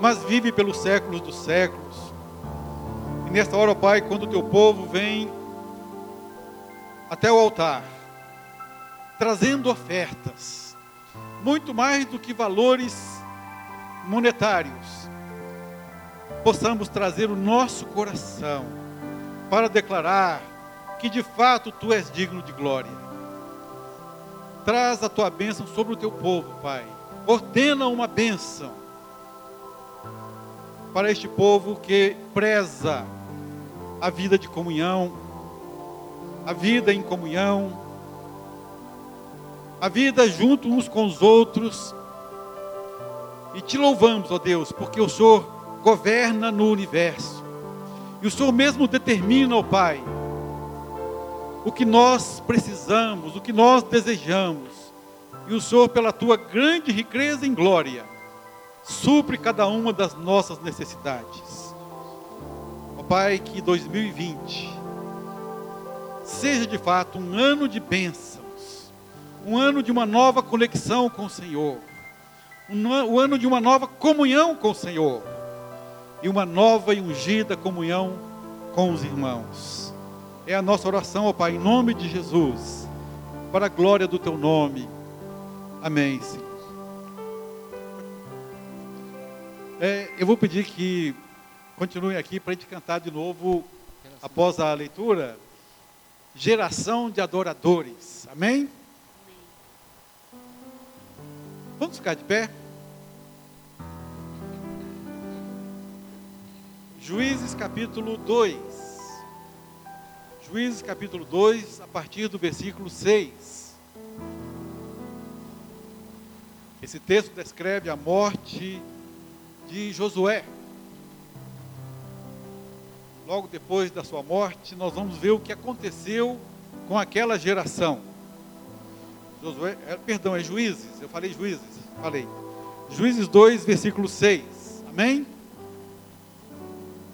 mas vive pelos séculos dos séculos. E nesta hora, ó Pai, quando o teu povo vem até o altar, trazendo ofertas, muito mais do que valores monetários, possamos trazer o nosso coração para declarar que de fato tu és digno de glória. Traz a tua bênção sobre o teu povo, Pai. Ordena uma bênção para este povo que preza a vida de comunhão, a vida em comunhão, a vida junto uns com os outros. E te louvamos, ó Deus, porque o Senhor governa no universo. E o Senhor mesmo determina, ó Pai, o que nós precisamos, o que nós desejamos. E o Senhor, pela tua grande riqueza em glória, supre cada uma das nossas necessidades. Ó Pai, que 2020 seja de fato um ano de bênçãos, um ano de uma nova conexão com o Senhor, um ano de uma nova comunhão com o Senhor e uma nova e ungida comunhão com os irmãos. É a nossa oração, ó Pai, em nome de Jesus, para a glória do Teu nome. Amém, Senhor. É, eu vou pedir que continuem aqui para a gente cantar de novo, após a leitura, Geração de Adoradores. Amém? Vamos ficar de pé? Juízes capítulo 2. Juízes capítulo 2, a partir do versículo 6. Esse texto descreve a morte de Josué. Logo depois da sua morte, nós vamos ver o que aconteceu com aquela geração. Josué, é, perdão, é Juízes, eu falei Juízes, falei. Juízes 2, versículo 6. Amém?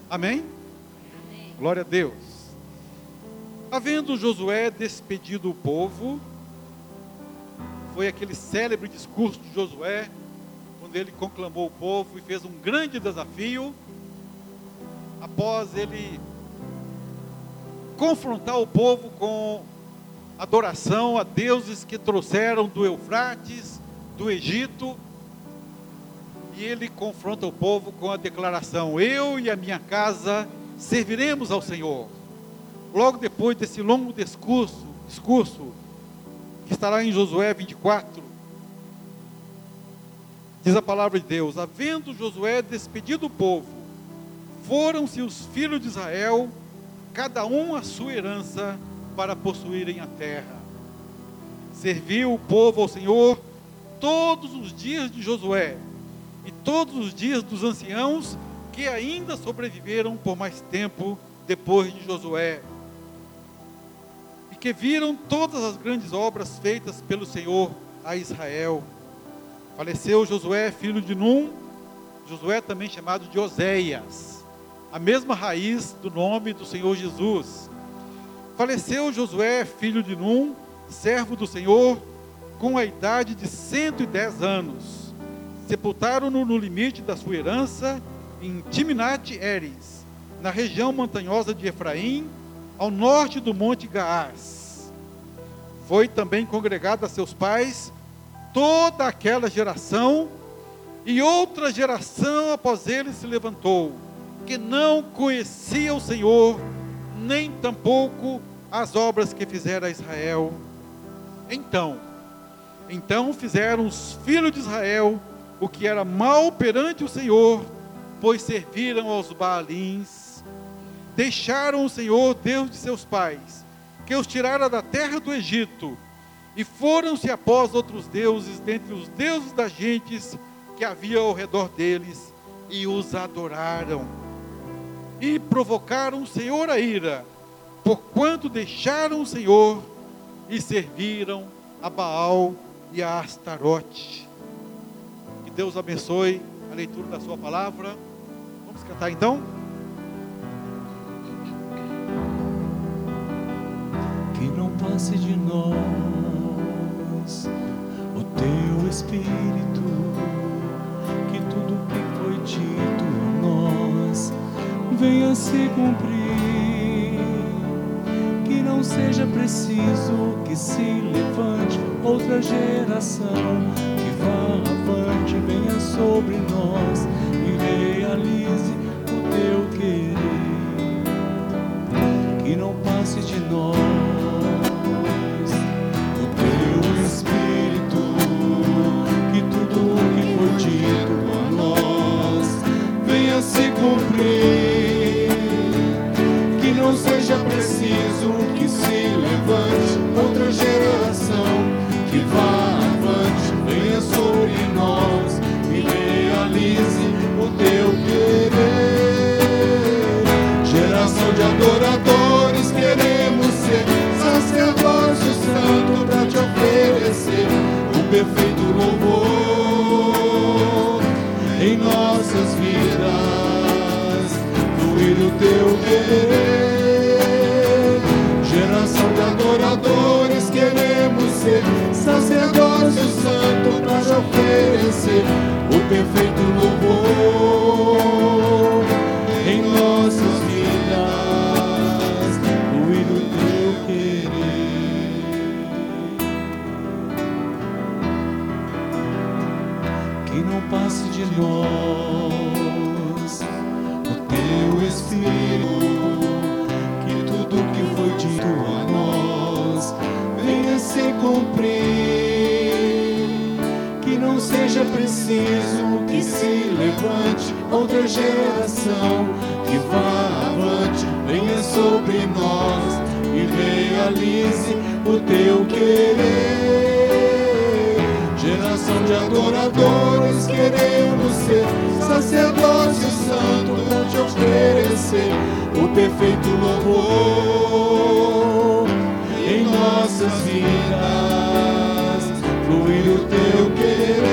Amém? Amém? Glória a Deus. Havendo Josué despedido o povo, foi aquele célebre discurso de Josué, ele conclamou o povo e fez um grande desafio, após ele confrontar o povo com adoração a deuses que trouxeram do Eufrates, do Egito, e ele confronta o povo com a declaração: Eu e a minha casa serviremos ao Senhor. Logo depois desse longo discurso, discurso que estará em Josué 24, Diz a palavra de Deus: Havendo Josué despedido o povo, foram-se os filhos de Israel, cada um a sua herança, para possuírem a terra. Serviu o povo ao Senhor todos os dias de Josué e todos os dias dos anciãos que ainda sobreviveram por mais tempo depois de Josué, e que viram todas as grandes obras feitas pelo Senhor a Israel Faleceu Josué, filho de Num, Josué também chamado de Oséias, a mesma raiz do nome do Senhor Jesus. Faleceu Josué, filho de Num, servo do Senhor, com a idade de 110 anos. Sepultaram-no no limite da sua herança, em Timnat Eres, na região montanhosa de Efraim, ao norte do monte Gaás. Foi também congregado a seus pais toda aquela geração, e outra geração após ele se levantou, que não conhecia o Senhor, nem tampouco as obras que fizera Israel. Então, então fizeram os filhos de Israel o que era mal perante o Senhor, pois serviram aos Baalins, deixaram o Senhor, Deus de seus pais, que os tirara da terra do Egito, e foram-se após outros deuses, dentre os deuses das gentes que havia ao redor deles, e os adoraram. E provocaram o Senhor a ira, porquanto deixaram o Senhor e serviram a Baal e a Astarote. Que Deus abençoe a leitura da sua palavra. Vamos cantar então? Que não passe de nós o teu espírito, que tudo que foi dito venha se cumprir. Que não seja preciso que se levante outra geração que vá avante, venha sobre nós e realize o teu querer. Que não passe de nós se cumprir. Que não seja preciso que se levante outra geração que vá avante, venha sobre nós e realize o teu querer. Geração de adoradores, queremos ser sacerdócio santo para te oferecer o perfeito louvor em nossas fluir o cumprir. Que não seja preciso que se levante outra geração que vá avante, venha sobre nós e realize o teu querer. Geração de adoradores, queremos ser sacerdócio santo te oferecer o perfeito louvor nossas vidas, fluir o teu querer.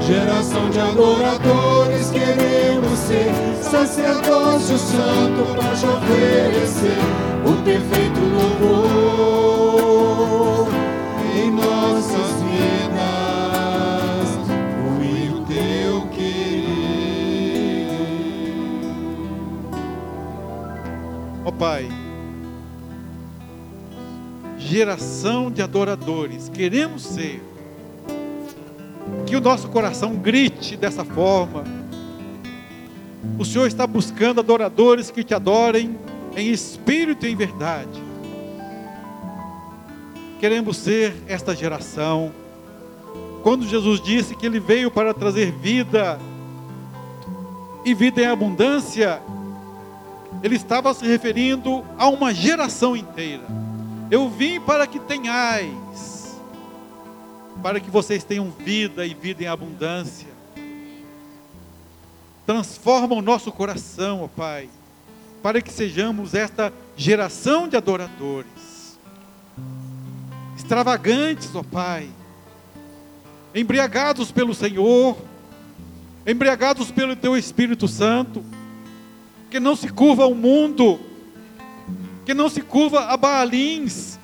Geração de adoradores, queremos ser sacerdócio santo para te oferecer o perfeito louvor geração de adoradores, queremos ser. Que o nosso coração grite dessa forma. O Senhor está buscando adoradores que te adorem em espírito e em verdade. Queremos ser esta geração. Quando Jesus disse que Ele veio para trazer vida e vida em abundância, Ele estava se referindo a uma geração inteira. Eu vim para que tenhais, para que vocês tenham vida e vida em abundância. Transforma o nosso coração, ó Pai, para que sejamos esta geração de adoradores, extravagantes, ó Pai, embriagados pelo Senhor, embriagados pelo Teu Espírito Santo, que não se curva ao mundo, que não se curva a Baalins,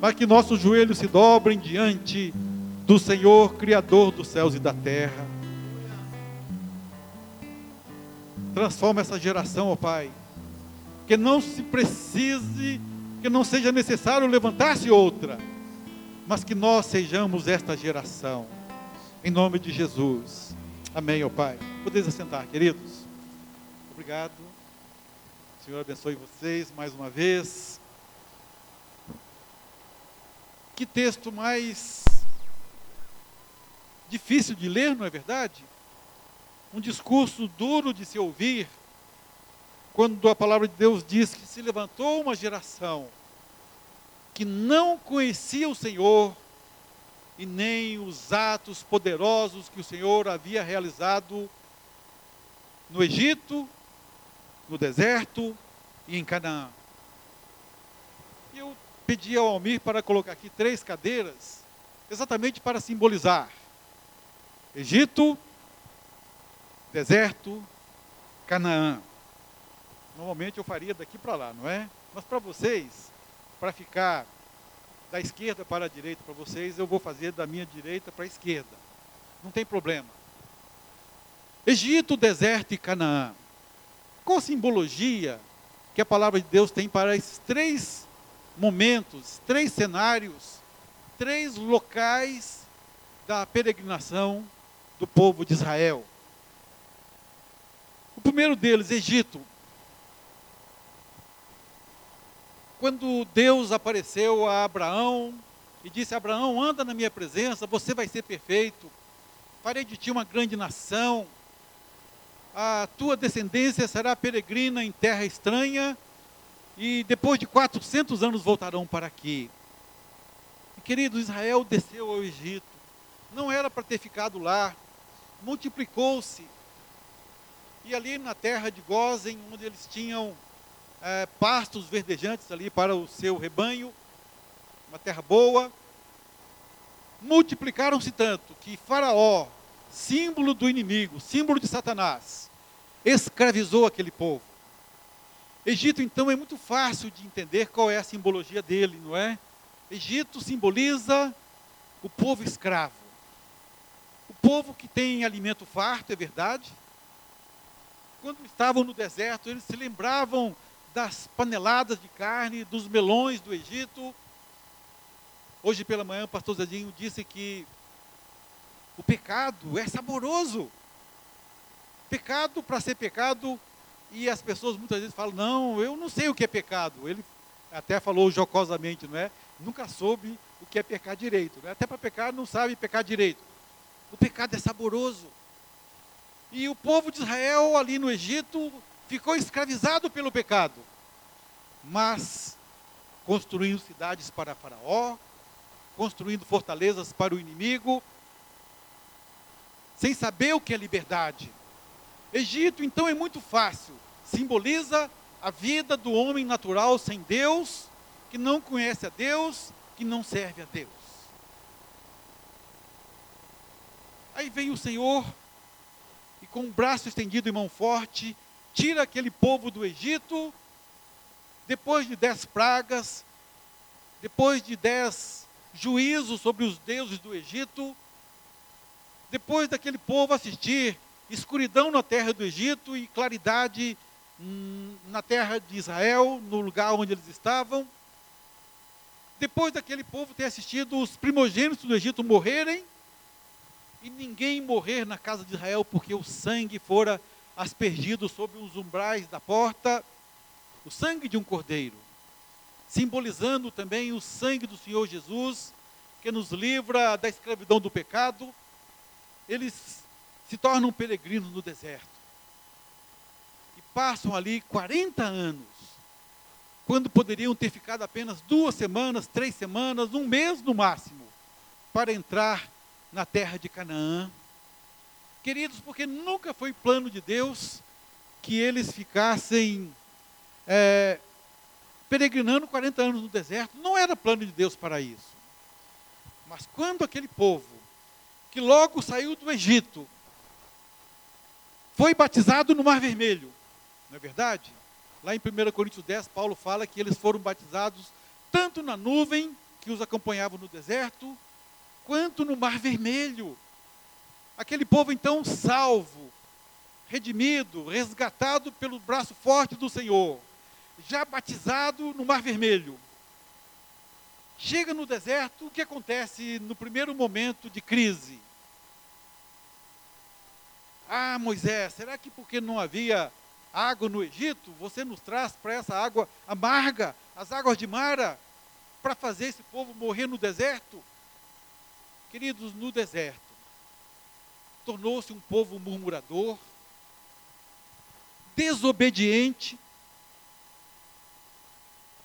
mas que nossos joelhos se dobrem diante do Senhor, Criador dos céus e da terra. Transforma essa geração, ó Pai, que não se precise, que não seja necessário levantar-se outra, mas que nós sejamos esta geração, em nome de Jesus. Amém, ó Pai. Podeis assentar, queridos. Obrigado. Senhor abençoe vocês mais uma vez. Que texto mais difícil de ler, não é verdade? Um discurso duro de se ouvir, quando a palavra de Deus diz que se levantou uma geração que não conhecia o Senhor e nem os atos poderosos que o Senhor havia realizado no Egito, no deserto e em Canaã. E eu pedi ao Almir para colocar aqui três cadeiras, exatamente para simbolizar Egito, deserto, Canaã. Normalmente eu faria daqui para lá, não é? Mas para vocês, para ficar da esquerda para a direita para vocês, eu vou fazer da minha direita para a esquerda. Não tem problema. Egito, deserto e Canaã. Qual a simbologia que a palavra de Deus tem para esses três momentos, três cenários, três locais da peregrinação do povo de Israel? O primeiro deles, Egito. Quando Deus apareceu a Abraão e disse: Abraão, anda na minha presença, você vai ser perfeito. Farei de ti uma grande nação. A tua descendência será peregrina em terra estranha e depois de 400 anos voltarão para aqui. E, querido, Israel desceu ao Egito. Não era para ter ficado lá. Multiplicou-se e ali na terra de Gozen, onde eles tinham é, pastos verdejantes ali para o seu rebanho, uma terra boa, multiplicaram-se tanto que Faraó, símbolo do inimigo, símbolo de Satanás, escravizou aquele povo. Egito, então, é muito fácil de entender qual é a simbologia dele, não é? Egito simboliza o povo escravo. O povo que tem alimento farto, é verdade, quando estavam no deserto, eles se lembravam das paneladas de carne, dos melões do Egito. Hoje pela manhã, o pastor Zedinho disse que o pecado é saboroso. Pecado, para ser pecado, e as pessoas muitas vezes falam: Não, eu não sei o que é pecado. Ele até falou jocosamente, não é? Nunca soube o que é pecar direito. Né? Até para pecar, não sabe pecar direito. O pecado é saboroso. E o povo de Israel ali no Egito ficou escravizado pelo pecado. Mas construindo cidades para Faraó, construindo fortalezas para o inimigo, sem saber o que é liberdade. Egito, então, é muito fácil, simboliza a vida do homem natural sem Deus, que não conhece a Deus, que não serve a Deus. Aí vem o Senhor com o braço estendido e mão forte, tira aquele povo do Egito, depois de dez pragas, depois de dez juízos sobre os deuses do Egito, depois daquele povo assistir escuridão na terra do Egito e claridade hum, na terra de Israel, no lugar onde eles estavam, depois daquele povo ter assistido os primogênitos do Egito morrerem, e ninguém morrer na casa de Israel, porque o sangue fora aspergido sobre os umbrais da porta, o sangue de um cordeiro, simbolizando também o sangue do Senhor Jesus, que nos livra da escravidão do pecado, eles se tornam peregrinos no deserto. E passam ali 40 anos, quando poderiam ter ficado apenas duas semanas, três semanas, um mês no máximo, para entrar na terra de Canaã. Queridos, porque nunca foi plano de Deus que eles ficassem é, peregrinando 40 anos no deserto. Não era plano de Deus para isso. Mas quando aquele povo, que logo saiu do Egito, foi batizado no Mar Vermelho, não é verdade? Lá em 1 Coríntios 10, Paulo fala que eles foram batizados tanto na nuvem que os acompanhava no deserto, quanto no Mar Vermelho. Aquele povo então salvo, redimido, resgatado pelo braço forte do Senhor, já batizado no Mar Vermelho. Chega no deserto, o que acontece no primeiro momento de crise? Ah, Moisés, será que porque não havia água no Egito, você nos traz para essa água amarga, as águas de Mara, para fazer esse povo morrer no deserto? Queridos, no deserto, tornou-se um povo murmurador, desobediente,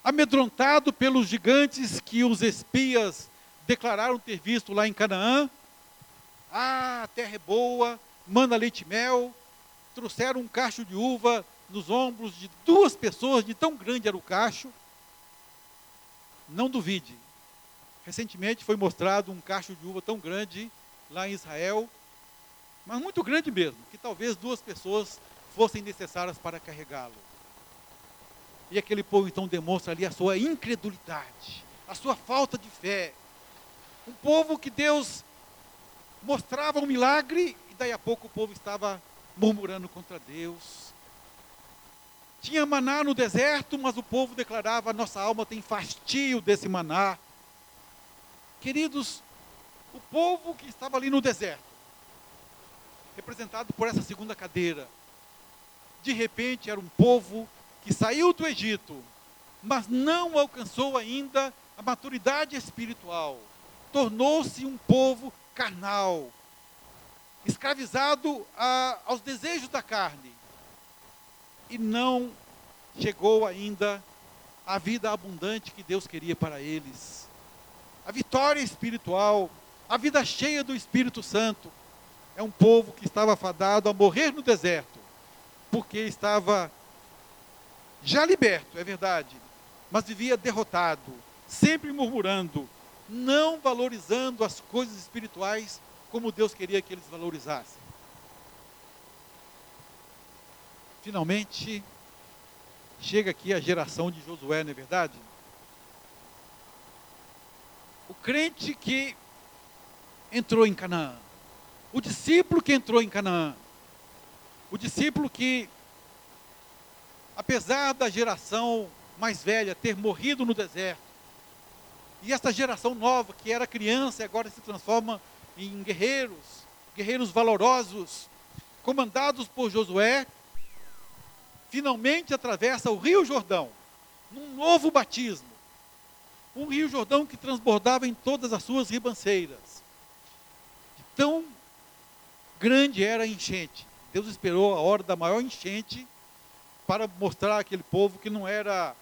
amedrontado pelos gigantes que os espias declararam ter visto lá em Canaã. Ah, a terra é boa, manda leite e mel. Trouxeram um cacho de uva nos ombros de duas pessoas, de tão grande era o cacho. Não duvide, Recentemente foi mostrado um cacho de uva tão grande lá em Israel, mas muito grande mesmo, que talvez duas pessoas fossem necessárias para carregá-lo. E aquele povo então demonstra ali a sua incredulidade, a sua falta de fé. Um povo que Deus mostrava um milagre e daí a pouco o povo estava murmurando contra Deus. Tinha maná no deserto, mas o povo declarava: nossa alma tem fastio desse maná. Queridos, o povo que estava ali no deserto, representado por essa segunda cadeira, de repente era um povo que saiu do Egito, mas não alcançou ainda a maturidade espiritual. Tornou-se um povo carnal, escravizado a, aos desejos da carne. E não chegou ainda à vida abundante que Deus queria para eles. A vitória espiritual, a vida cheia do Espírito Santo. É um povo que estava fadado a morrer no deserto, porque estava já liberto, é verdade, mas vivia derrotado, sempre murmurando, não valorizando as coisas espirituais como Deus queria que eles valorizassem. Finalmente, chega aqui a geração de Josué, não é verdade? O crente que entrou em Canaã, o discípulo que entrou em Canaã, o discípulo que, apesar da geração mais velha ter morrido no deserto, e essa geração nova, que era criança e agora se transforma em guerreiros, guerreiros valorosos, comandados por Josué, finalmente atravessa o Rio Jordão, num novo batismo. Um Rio Jordão que transbordava em todas as suas ribanceiras. Tão grande era a enchente. Deus esperou a hora da maior enchente para mostrar àquele povo que não era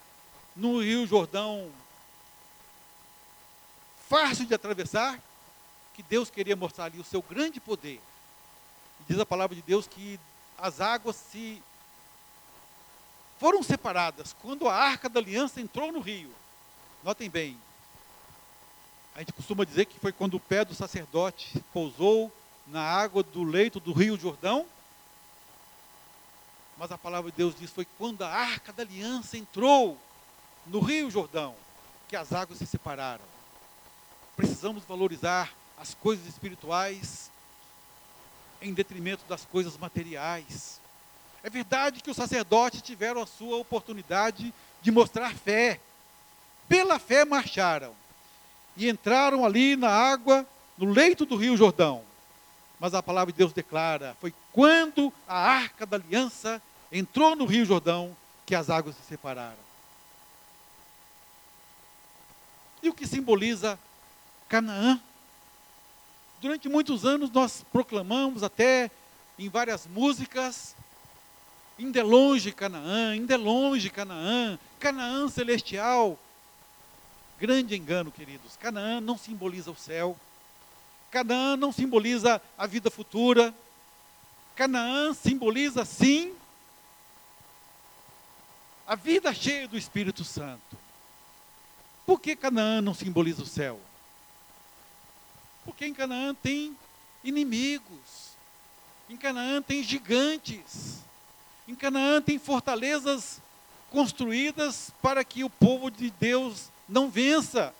no Rio Jordão fácil de atravessar, que Deus queria mostrar ali o seu grande poder. E diz a palavra de Deus que as águas se foram separadas quando a arca da aliança entrou no rio. Notem bem, a gente costuma dizer que foi quando o pé do sacerdote pousou na água do leito do rio Jordão. Mas a palavra de Deus diz foi quando a arca da aliança entrou no rio Jordão que as águas se separaram. Precisamos valorizar as coisas espirituais em detrimento das coisas materiais. É verdade que os sacerdotes tiveram a sua oportunidade de mostrar fé. Pela fé marcharam e entraram ali na água, no leito do rio Jordão. Mas a palavra de Deus declara: foi quando a arca da aliança entrou no rio Jordão que as águas se separaram. E o que simboliza Canaã? Durante muitos anos nós proclamamos até em várias músicas Ainda longe Canaã, ainda longe Canaã, Canaã celestial. Grande engano, queridos. Canaã não simboliza o céu. Canaã não simboliza a vida futura. Canaã simboliza, sim, a vida cheia do Espírito Santo. Por que Canaã não simboliza o céu? Porque em Canaã tem inimigos. Em Canaã tem gigantes. Em Canaã tem fortalezas construídas para que o povo de Deus não vença.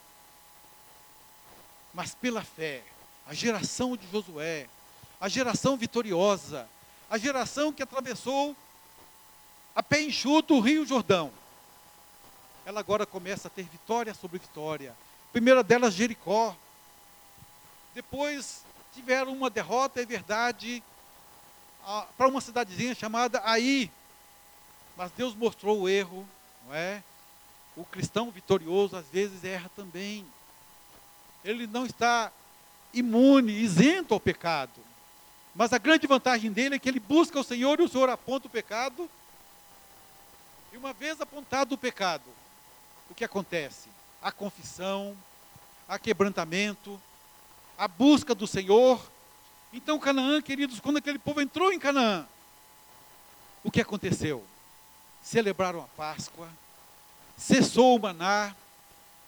Mas pela fé, a geração de Josué, a geração vitoriosa, a geração que atravessou a pé enxuto o Rio Jordão, ela agora começa a ter vitória sobre vitória. primeira delas, Jericó. Depois tiveram uma derrota, é verdade, para uma cidadezinha chamada Aí. Mas Deus mostrou o erro, não é? O cristão vitorioso às vezes erra também. Ele não está imune, isento ao pecado. Mas a grande vantagem dele é que ele busca o Senhor e o Senhor aponta o pecado. E uma vez apontado o pecado, o que acontece? A confissão, a quebrantamento, a busca do Senhor então, Canaã, queridos, quando aquele povo entrou em Canaã, o que aconteceu? Celebraram a Páscoa, cessou o maná,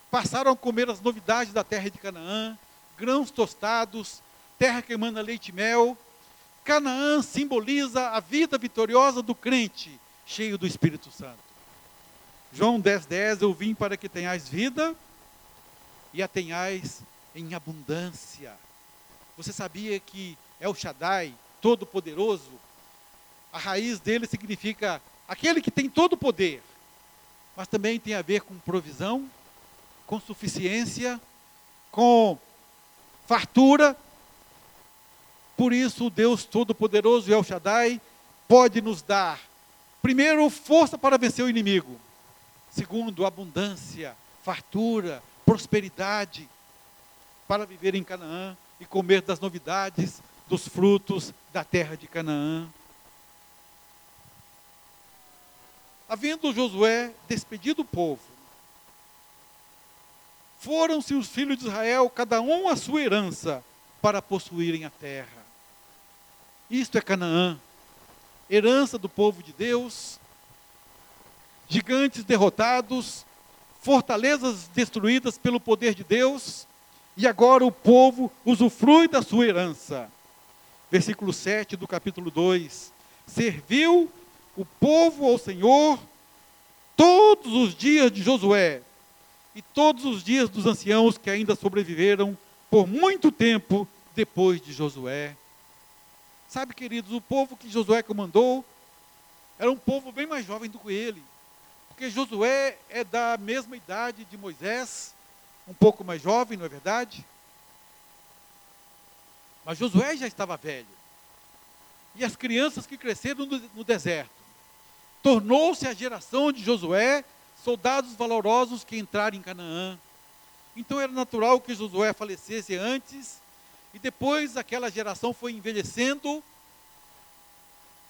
passaram a comer as novidades da terra de Canaã, grãos tostados, terra que emana leite e mel. Canaã simboliza a vida vitoriosa do crente, cheio do Espírito Santo. João 10,10, 10, eu vim para que tenhais vida e a tenhais em abundância. Você sabia que El Shaddai, Todo-Poderoso, a raiz dele significa aquele que tem todo o poder, mas também tem a ver com provisão, com suficiência, com fartura. Por isso, o Deus Todo-Poderoso, El Shaddai, pode nos dar, primeiro, força para vencer o inimigo. Segundo, abundância, fartura, prosperidade para viver em Canaã e comer das novidades dos frutos da terra de Canaã. Havendo Josué despedido o povo, foram-se os filhos de Israel, cada um a sua herança, para possuírem a terra. Isto é Canaã, herança do povo de Deus, gigantes derrotados, fortalezas destruídas pelo poder de Deus, e agora o povo usufrui da sua herança. Versículo 7 do capítulo 2: Serviu o povo ao Senhor todos os dias de Josué e todos os dias dos anciãos que ainda sobreviveram por muito tempo depois de Josué. Sabe, queridos, o povo que Josué comandou era um povo bem mais jovem do que ele, porque Josué é da mesma idade de Moisés, um pouco mais jovem, não é verdade? Mas Josué já estava velho. E as crianças que cresceram no, deserto tornou-se a geração de Josué soldados valorosos que entraram em Canaã. Então era natural que Josué falecesse antes, e depois aquela geração foi envelhecendo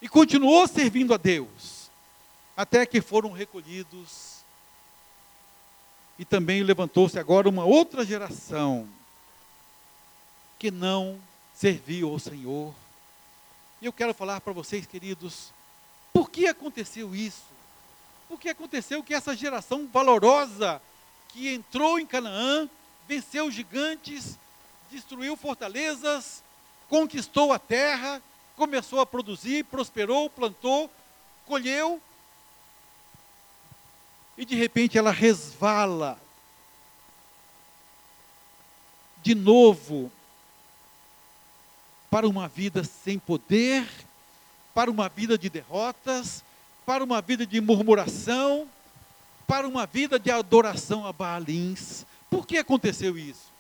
e continuou servindo a Deus, até que foram recolhidos. E também levantou-se agora uma outra geração que não serviu ao Senhor. E eu quero falar para vocês, queridos, por que aconteceu isso? Por que aconteceu que essa geração valorosa que entrou em Canaã, venceu gigantes, destruiu fortalezas, conquistou a terra, começou a produzir, prosperou, plantou, colheu, e de repente ela resvala de novo para uma vida sem poder para uma vida de derrotas, para uma vida de murmuração, para uma vida de adoração a Baalins. Por que aconteceu isso?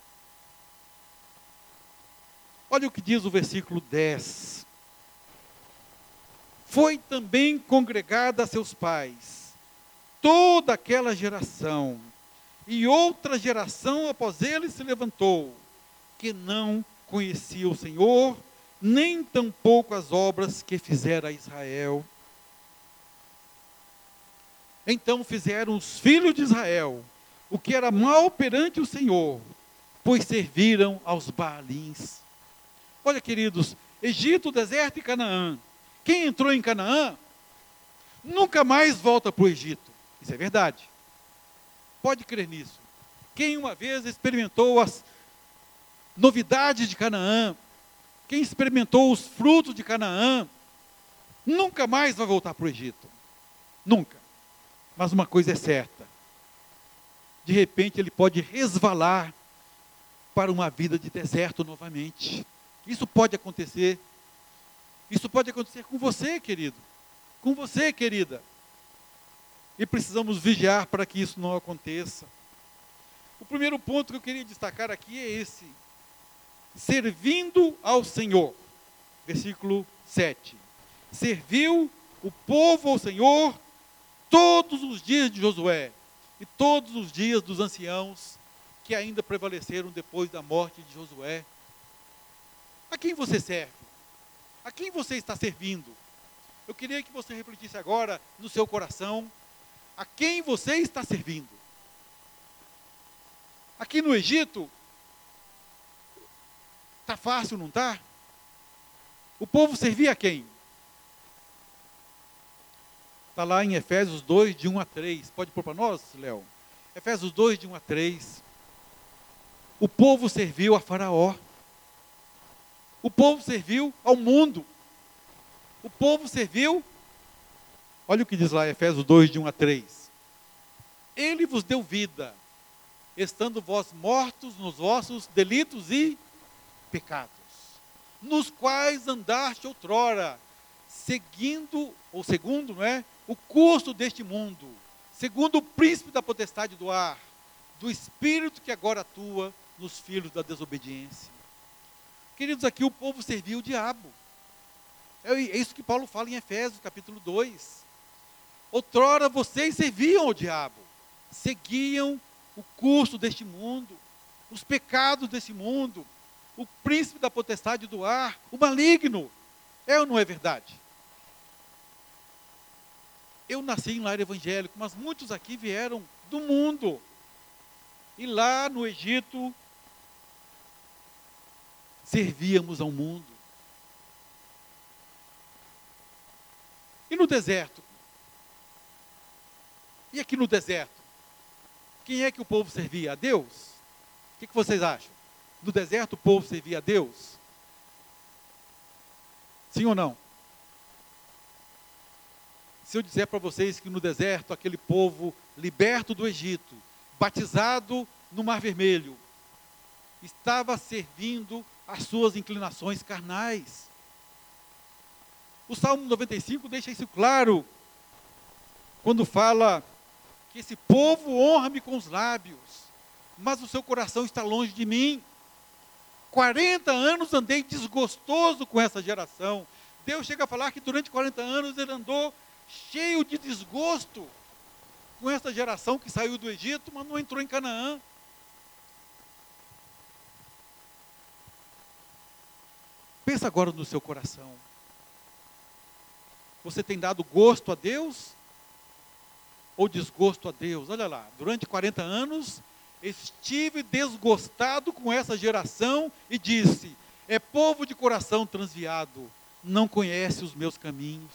Olha o que diz o versículo 10. Foi também congregada a seus pais toda aquela geração, e outra geração após ele se levantou, que não conhecia o Senhor, nem tampouco as obras que fizera Israel. Então fizeram os filhos de Israel o que era mal perante o Senhor, pois serviram aos Baalins. Olha, queridos, Egito, deserto e Canaã. Quem entrou em Canaã nunca mais volta para o Egito. Isso é verdade. Pode crer nisso. Quem uma vez experimentou as novidades de Canaã, quem experimentou os frutos de Canaã, nunca mais vai voltar para o Egito. Nunca. Mas uma coisa é certa: de repente ele pode resvalar para uma vida de deserto novamente. Isso pode acontecer. Isso pode acontecer com você, querido. Com você, querida. E precisamos vigiar para que isso não aconteça. O primeiro ponto que eu queria destacar aqui é esse: servindo ao Senhor. Versículo 7. Serviu o povo ao Senhor todos os dias de Josué e todos os dias dos anciãos que ainda prevaleceram depois da morte de Josué. A quem você serve? A quem você está servindo? Eu queria que você refletisse agora no seu coração a quem você está servindo. Aqui no Egito, Está fácil, não está? O povo servia a quem? Está lá em Efésios 2, de 1 a 3. Pode pôr para nós, Léo? Efésios 2, de 1 a 3. O povo serviu a Faraó. O povo serviu ao mundo. O povo serviu. Olha o que diz lá, Efésios 2, de 1 a 3. Ele vos deu vida, estando vós mortos nos vossos delitos e pecados, nos quais andaste outrora, seguindo, ou segundo, não é? O curso deste mundo, segundo o príncipe da potestade do ar, do espírito que agora atua nos filhos da desobediência. Queridos, aqui o povo servia o diabo. É, é isso que Paulo fala em Efésios, capítulo 2. Outrora vocês serviam ao diabo, seguiam o curso deste mundo, os pecados desse mundo, o príncipe da potestade do ar, o maligno. É ou não é verdade? Eu nasci em lar evangélico, mas muitos aqui vieram do mundo. E lá no Egito, servíamos ao mundo. E no deserto? E aqui no deserto? Quem é que o povo servia? A Deus? O que, que vocês acham? No deserto o povo servia a Deus? Sim ou não? Se eu disser para vocês que no deserto aquele povo liberto do Egito, batizado no Mar Vermelho, estava servindo as suas inclinações carnais. O Salmo 95 deixa isso claro, quando fala que esse povo honra-me com os lábios, mas o seu coração está longe de mim. 40 anos andei desgostoso com essa geração. Deus chega a falar que durante 40 anos ele andou cheio de desgosto com essa geração que saiu do Egito, mas não entrou em Canaã. Pensa agora no seu coração. Você tem dado gosto a Deus ou desgosto a Deus? Olha lá, durante 40 anos estive desgostado com essa geração e disse: é povo de coração transviado, não conhece os meus caminhos.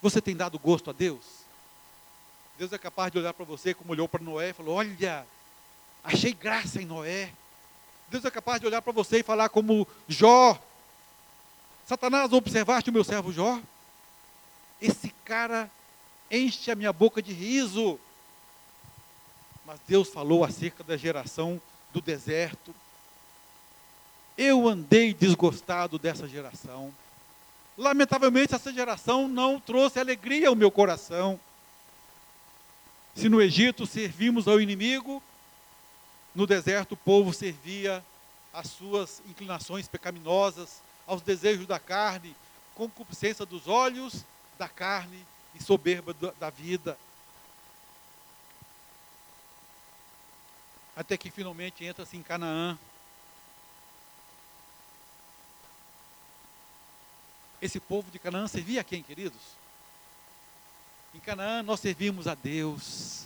Você tem dado gosto a Deus? Deus é capaz de olhar para você como olhou para Noé e falou: Olha, achei graça em Noé. Deus é capaz de olhar para você e falar como Jó. Satanás, observaste o meu servo Jó? Esse cara enche a minha boca de riso. Mas Deus falou acerca da geração do deserto. Eu andei desgostado dessa geração. Lamentavelmente, essa geração não trouxe alegria ao meu coração. Se no Egito servimos ao inimigo, no deserto o povo servia às suas inclinações pecaminosas, aos desejos da carne, concupiscência dos olhos, da carne e soberba da vida. Até que finalmente entra-se em Canaã, Esse povo de Canaã servia a quem, queridos? Em Canaã nós servimos a Deus.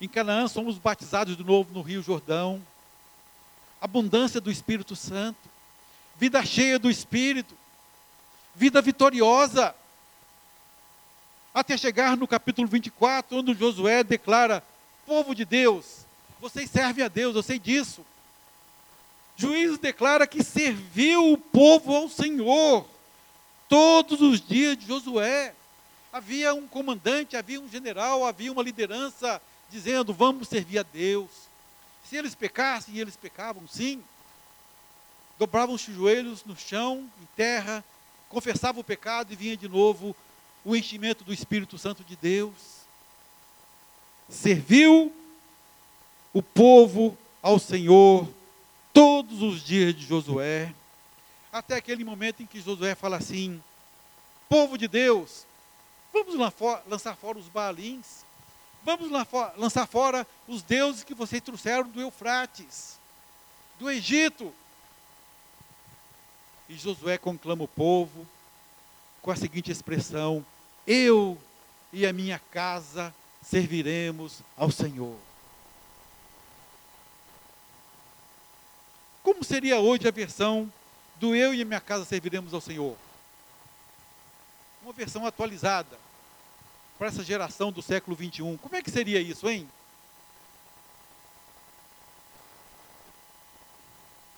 Em Canaã somos batizados de novo no Rio Jordão. Abundância do Espírito Santo. Vida cheia do Espírito. Vida vitoriosa. Até chegar no capítulo 24, onde Josué declara: Povo de Deus, vocês servem a Deus, eu sei disso. Juízes declara que serviu o povo ao Senhor todos os dias de Josué. Havia um comandante, havia um general, havia uma liderança dizendo: vamos servir a Deus. Se eles pecassem, e eles pecavam sim, dobravam os joelhos no chão, em terra, confessavam o pecado e vinha de novo o enchimento do Espírito Santo de Deus. Serviu o povo ao Senhor todos os dias de Josué. Até aquele momento em que Josué fala assim: povo de Deus, vamos lançar fora os Baalins, vamos lançar fora os deuses que vocês trouxeram do Eufrates, do Egito. E Josué conclama o povo com a seguinte expressão: Eu e a minha casa serviremos ao Senhor. Como seria hoje a versão do eu e a minha casa serviremos ao Senhor. Uma versão atualizada para essa geração do século 21. Como é que seria isso, hein?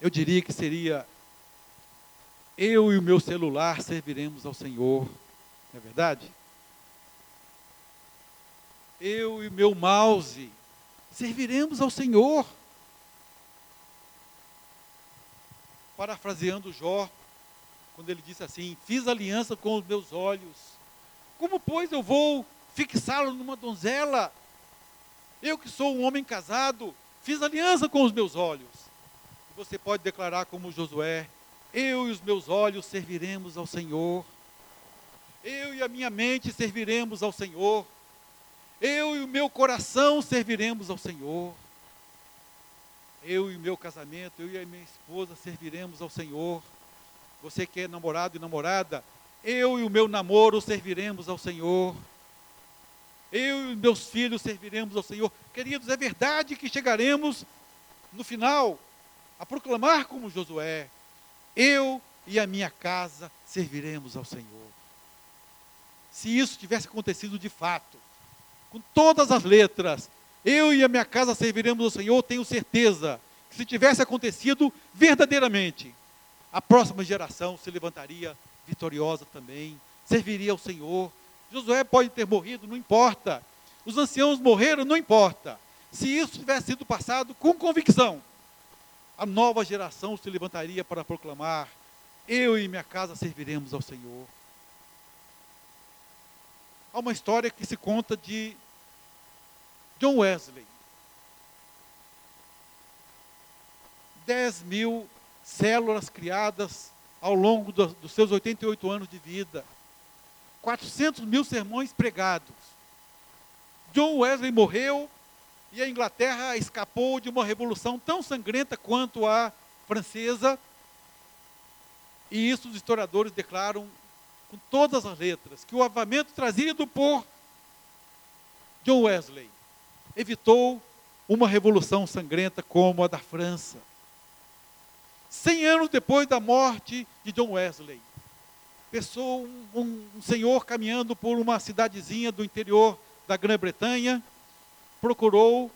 Eu diria que seria eu e o meu celular serviremos ao Senhor. Não é verdade? Eu e o meu mouse serviremos ao Senhor. parafraseando Jó, quando ele disse assim: Fiz aliança com os meus olhos, como, pois, eu vou fixá-lo numa donzela? Eu que sou um homem casado, fiz aliança com os meus olhos. Você pode declarar como Josué: Eu e os meus olhos serviremos ao Senhor. Eu e a minha mente serviremos ao Senhor. Eu e o meu coração serviremos ao Senhor. Eu e o meu casamento, eu e a minha esposa serviremos ao Senhor. Você que é namorado e namorada, eu e o meu namoro serviremos ao Senhor. Eu e meus filhos serviremos ao Senhor. Queridos, é verdade que chegaremos no final a proclamar como Josué: Eu e a minha casa serviremos ao Senhor. Se isso tivesse acontecido de fato, com todas as letras, eu e a minha casa serviremos ao Senhor, tenho certeza que se tivesse acontecido verdadeiramente, a próxima geração se levantaria vitoriosa também, serviria ao Senhor. Josué pode ter morrido, não importa. Os anciãos morreram, não importa. Se isso tivesse sido passado com convicção, a nova geração se levantaria para proclamar: Eu e minha casa serviremos ao Senhor. Há uma história que se conta de John Wesley. 10 mil células criadas ao longo do, dos seus 88 anos de vida. 400 mil sermões pregados. John Wesley morreu e a Inglaterra escapou de uma revolução tão sangrenta quanto a francesa. E isso os historiadores declaram com todas as letras, que o avamento trazido por John Wesley evitou uma revolução sangrenta como a da França. Cem anos depois da morte de John Wesley, pessoa, um, um senhor caminhando por uma cidadezinha do interior da Grã-Bretanha, procurou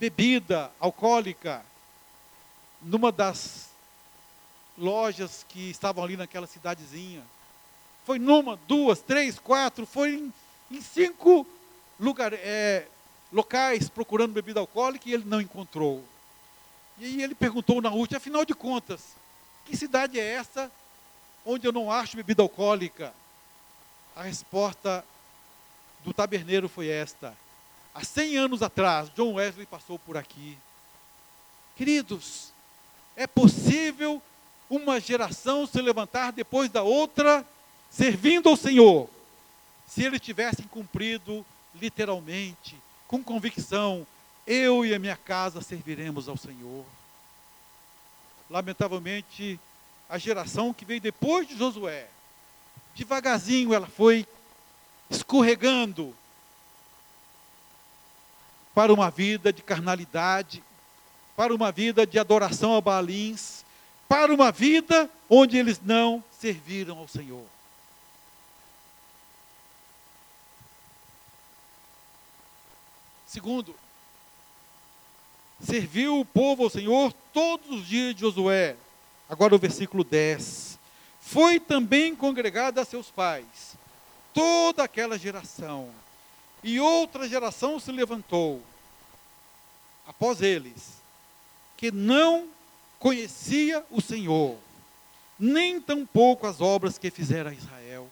bebida alcoólica numa das lojas que estavam ali naquela cidadezinha. Foi numa, duas, três, quatro, foi em, em cinco lugar, é, locais procurando bebida alcoólica e ele não encontrou. E aí ele perguntou na última, afinal de contas, que cidade é essa onde eu não acho bebida alcoólica? A resposta do taberneiro foi esta. Há 100 anos atrás, John Wesley passou por aqui. Queridos, é possível uma geração se levantar depois da outra, servindo ao Senhor, se eles tivessem cumprido literalmente, com convicção, eu e a minha casa serviremos ao Senhor. Lamentavelmente, a geração que veio depois de Josué, devagarzinho ela foi escorregando para uma vida de carnalidade, para uma vida de adoração a Baalins, para uma vida onde eles não serviram ao Senhor. Segundo, serviu o povo ao Senhor todos os dias de Josué. Agora o versículo 10. Foi também congregada a seus pais toda aquela geração, e outra geração se levantou após eles, que não conhecia o Senhor, nem tampouco as obras que fizera Israel.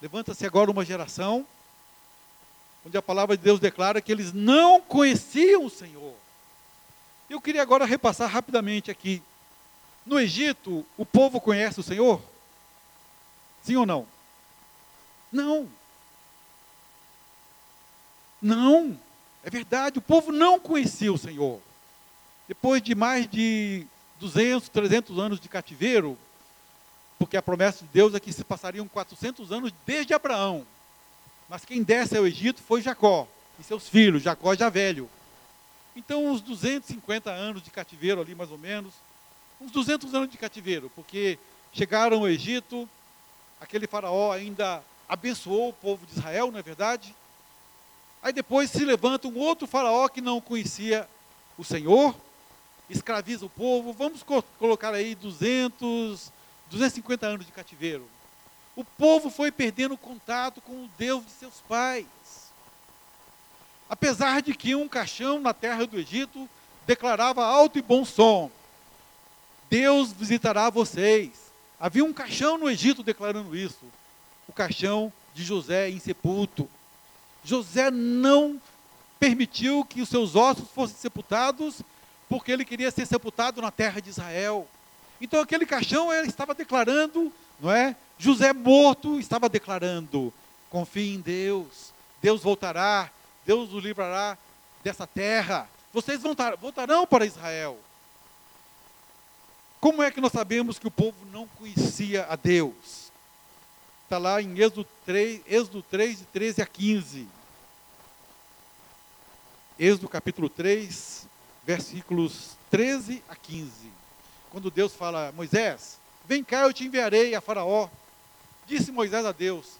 Levanta-se agora uma geração onde a palavra de Deus declara que eles não conheciam o Senhor. Eu queria agora repassar rapidamente aqui. No Egito, o povo conhece o Senhor? Sim ou não? Não. Não. É verdade, o povo não conhecia o Senhor. Depois de mais de 200, 300 anos de cativeiro, porque a promessa de Deus é que se passariam 400 anos desde Abraão. Mas quem desce ao Egito foi Jacó e seus filhos, Jacó já velho. Então, uns 250 anos de cativeiro ali, mais ou menos. Uns 200 anos de cativeiro, porque chegaram ao Egito, aquele faraó ainda abençoou o povo de Israel, não é verdade? Aí depois se levanta um outro faraó que não conhecia o Senhor, escraviza o povo. Vamos co colocar aí 200, 250 anos de cativeiro o povo foi perdendo contato com o Deus de seus pais. Apesar de que um caixão na terra do Egito declarava alto e bom som: Deus visitará vocês. Havia um caixão no Egito declarando isso. O caixão de José insepulto. José não permitiu que os seus ossos fossem sepultados, porque ele queria ser sepultado na terra de Israel. Então aquele caixão ele estava declarando, não é? José morto estava declarando: confie em Deus, Deus voltará, Deus o livrará dessa terra. Vocês voltarão para Israel. Como é que nós sabemos que o povo não conhecia a Deus? Está lá em Êxodo 3, Êxodo 3, de 13 a 15. Êxodo capítulo 3, versículos 13 a 15. Quando Deus fala, Moisés, vem cá, eu te enviarei a Faraó. Disse Moisés a Deus: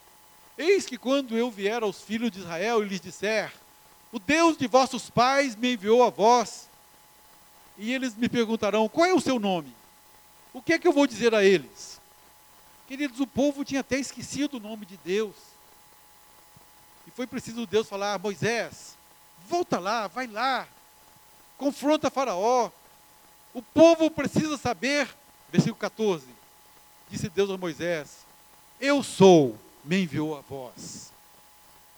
Eis que quando eu vier aos filhos de Israel e lhes disser, o Deus de vossos pais me enviou a vós, e eles me perguntarão: qual é o seu nome? O que é que eu vou dizer a eles? Queridos, o povo tinha até esquecido o nome de Deus. E foi preciso Deus falar: Moisés, volta lá, vai lá, confronta Faraó. O povo precisa saber, versículo 14: Disse Deus a Moisés: Eu sou, me enviou a vós.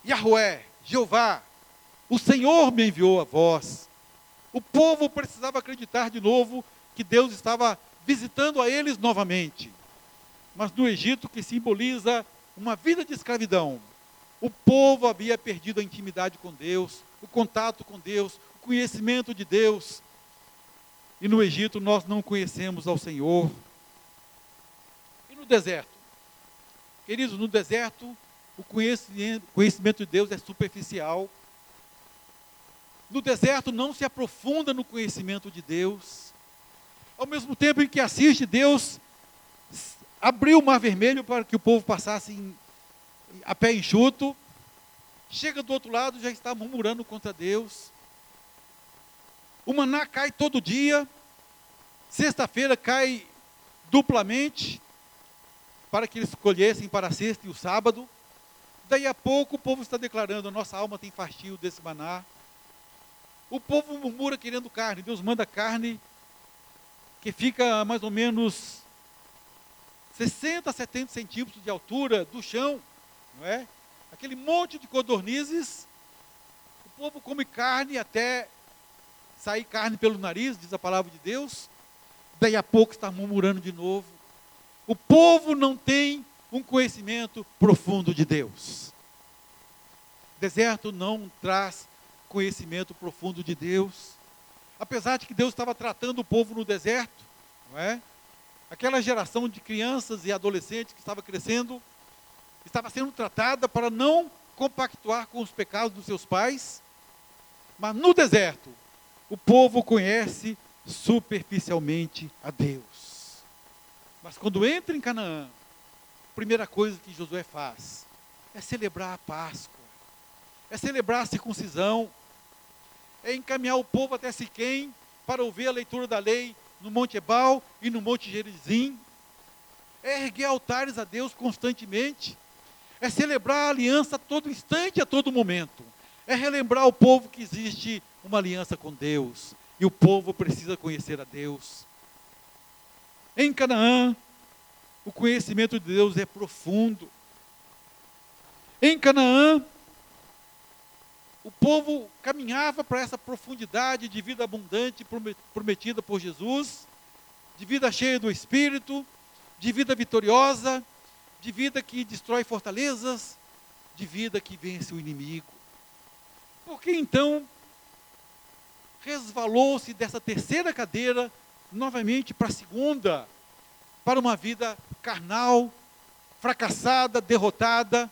Yahweh, Jeová, o Senhor me enviou a vós. O povo precisava acreditar de novo que Deus estava visitando a eles novamente. Mas no Egito, que simboliza uma vida de escravidão, o povo havia perdido a intimidade com Deus, o contato com Deus, o conhecimento de Deus. E no Egito nós não conhecemos ao Senhor. E no deserto? Queridos, no deserto o conhecimento, de Deus é superficial. No deserto não se aprofunda no conhecimento de Deus ao mesmo tempo em que assiste, Deus abriu o mar vermelho para que o povo passasse em, a pé enxuto. Chega do outro lado, já está murmurando contra Deus. O maná cai todo dia. Sexta-feira cai duplamente, para que eles colhessem para a sexta e o sábado. Daí a pouco o povo está declarando: a nossa alma tem fastio desse maná. O povo murmura querendo carne. Deus manda carne que fica mais ou menos 60, 70 centímetros de altura do chão, não é? Aquele monte de codornizes, o povo come carne até sair carne pelo nariz, diz a palavra de Deus, daí a pouco está murmurando de novo. O povo não tem um conhecimento profundo de Deus. Deserto não traz conhecimento profundo de Deus apesar de que Deus estava tratando o povo no deserto, não é? Aquela geração de crianças e adolescentes que estava crescendo, estava sendo tratada para não compactuar com os pecados dos seus pais, mas no deserto, o povo conhece superficialmente a Deus. Mas quando entra em Canaã, a primeira coisa que Josué faz é celebrar a Páscoa, é celebrar a circuncisão, é encaminhar o povo até Siquém para ouvir a leitura da lei no Monte Ebal e no Monte Gerizim. É erguer altares a Deus constantemente. É celebrar a aliança a todo instante, a todo momento. É relembrar o povo que existe uma aliança com Deus. E o povo precisa conhecer a Deus. Em Canaã, o conhecimento de Deus é profundo. Em Canaã, o povo caminhava para essa profundidade de vida abundante prometida por Jesus, de vida cheia do Espírito, de vida vitoriosa, de vida que destrói fortalezas, de vida que vence o inimigo. Por que então resvalou-se dessa terceira cadeira novamente para a segunda, para uma vida carnal, fracassada, derrotada,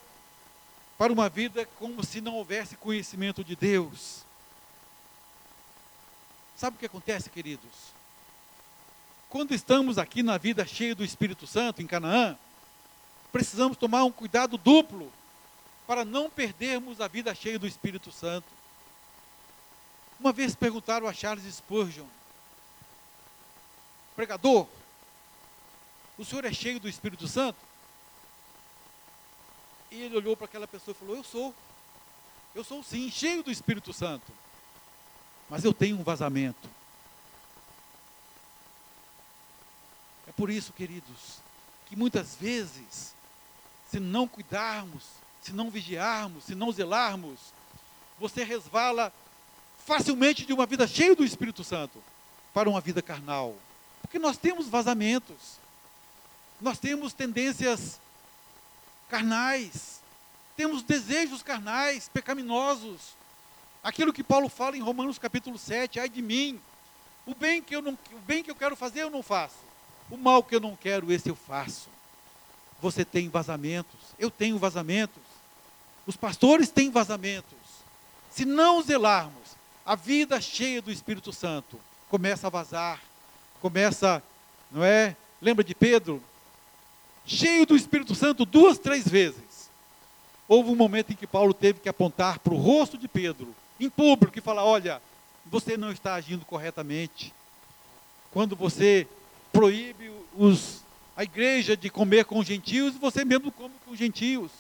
para uma vida como se não houvesse conhecimento de Deus. Sabe o que acontece, queridos? Quando estamos aqui na vida cheia do Espírito Santo, em Canaã, precisamos tomar um cuidado duplo para não perdermos a vida cheia do Espírito Santo. Uma vez perguntaram a Charles Spurgeon, pregador, o senhor é cheio do Espírito Santo? E ele olhou para aquela pessoa e falou: Eu sou. Eu sou sim, cheio do Espírito Santo. Mas eu tenho um vazamento. por isso, queridos, que muitas vezes, se não cuidarmos, se não vigiarmos, se não zelarmos, você resvala facilmente de uma vida cheia do Espírito Santo para uma vida carnal. Porque nós temos vazamentos, nós temos tendências carnais, temos desejos carnais, pecaminosos. Aquilo que Paulo fala em Romanos capítulo 7, ai de mim, o bem que eu não, o bem que eu quero fazer eu não faço. O mal que eu não quero, esse eu faço. Você tem vazamentos, eu tenho vazamentos. Os pastores têm vazamentos. Se não zelarmos, a vida cheia do Espírito Santo começa a vazar, começa, não é? Lembra de Pedro? Cheio do Espírito Santo duas, três vezes. Houve um momento em que Paulo teve que apontar para o rosto de Pedro, em público, e falar: Olha, você não está agindo corretamente. Quando você proíbe os, a igreja de comer com os gentios, você mesmo come com os gentios.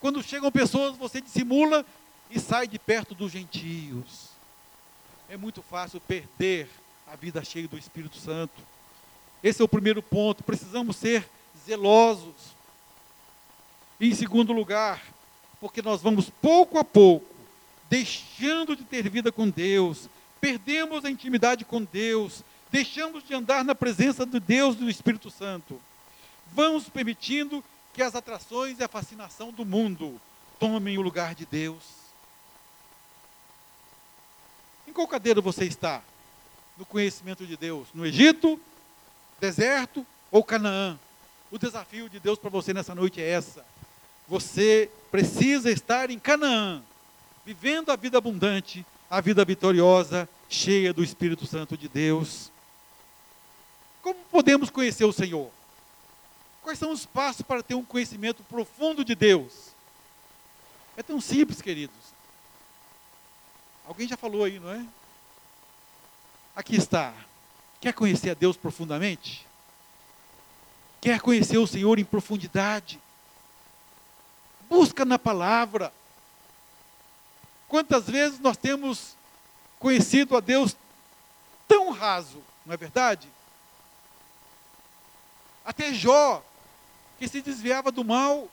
Quando chegam pessoas, você dissimula e sai de perto dos gentios. É muito fácil perder a vida cheia do Espírito Santo. Esse é o primeiro ponto. Precisamos ser zelosos. E em segundo lugar, porque nós vamos pouco a pouco deixando de ter vida com Deus, perdemos a intimidade com Deus, deixamos de andar na presença de Deus do Espírito Santo. Vamos permitindo que as atrações e a fascinação do mundo tomem o lugar de Deus. Em qual cadeira você está? No conhecimento de Deus? No Egito, deserto ou Canaã? O desafio de Deus para você nessa noite é essa. Você precisa estar em Canaã, vivendo a vida abundante, a vida vitoriosa, cheia do Espírito Santo de Deus. Como podemos conhecer o Senhor? Quais são os passos para ter um conhecimento profundo de Deus? É tão simples, queridos. Alguém já falou aí, não é? Aqui está. Quer conhecer a Deus profundamente? Quer conhecer o Senhor em profundidade? Busca na palavra. Quantas vezes nós temos conhecido a Deus tão raso, não é verdade? Até Jó, que se desviava do mal,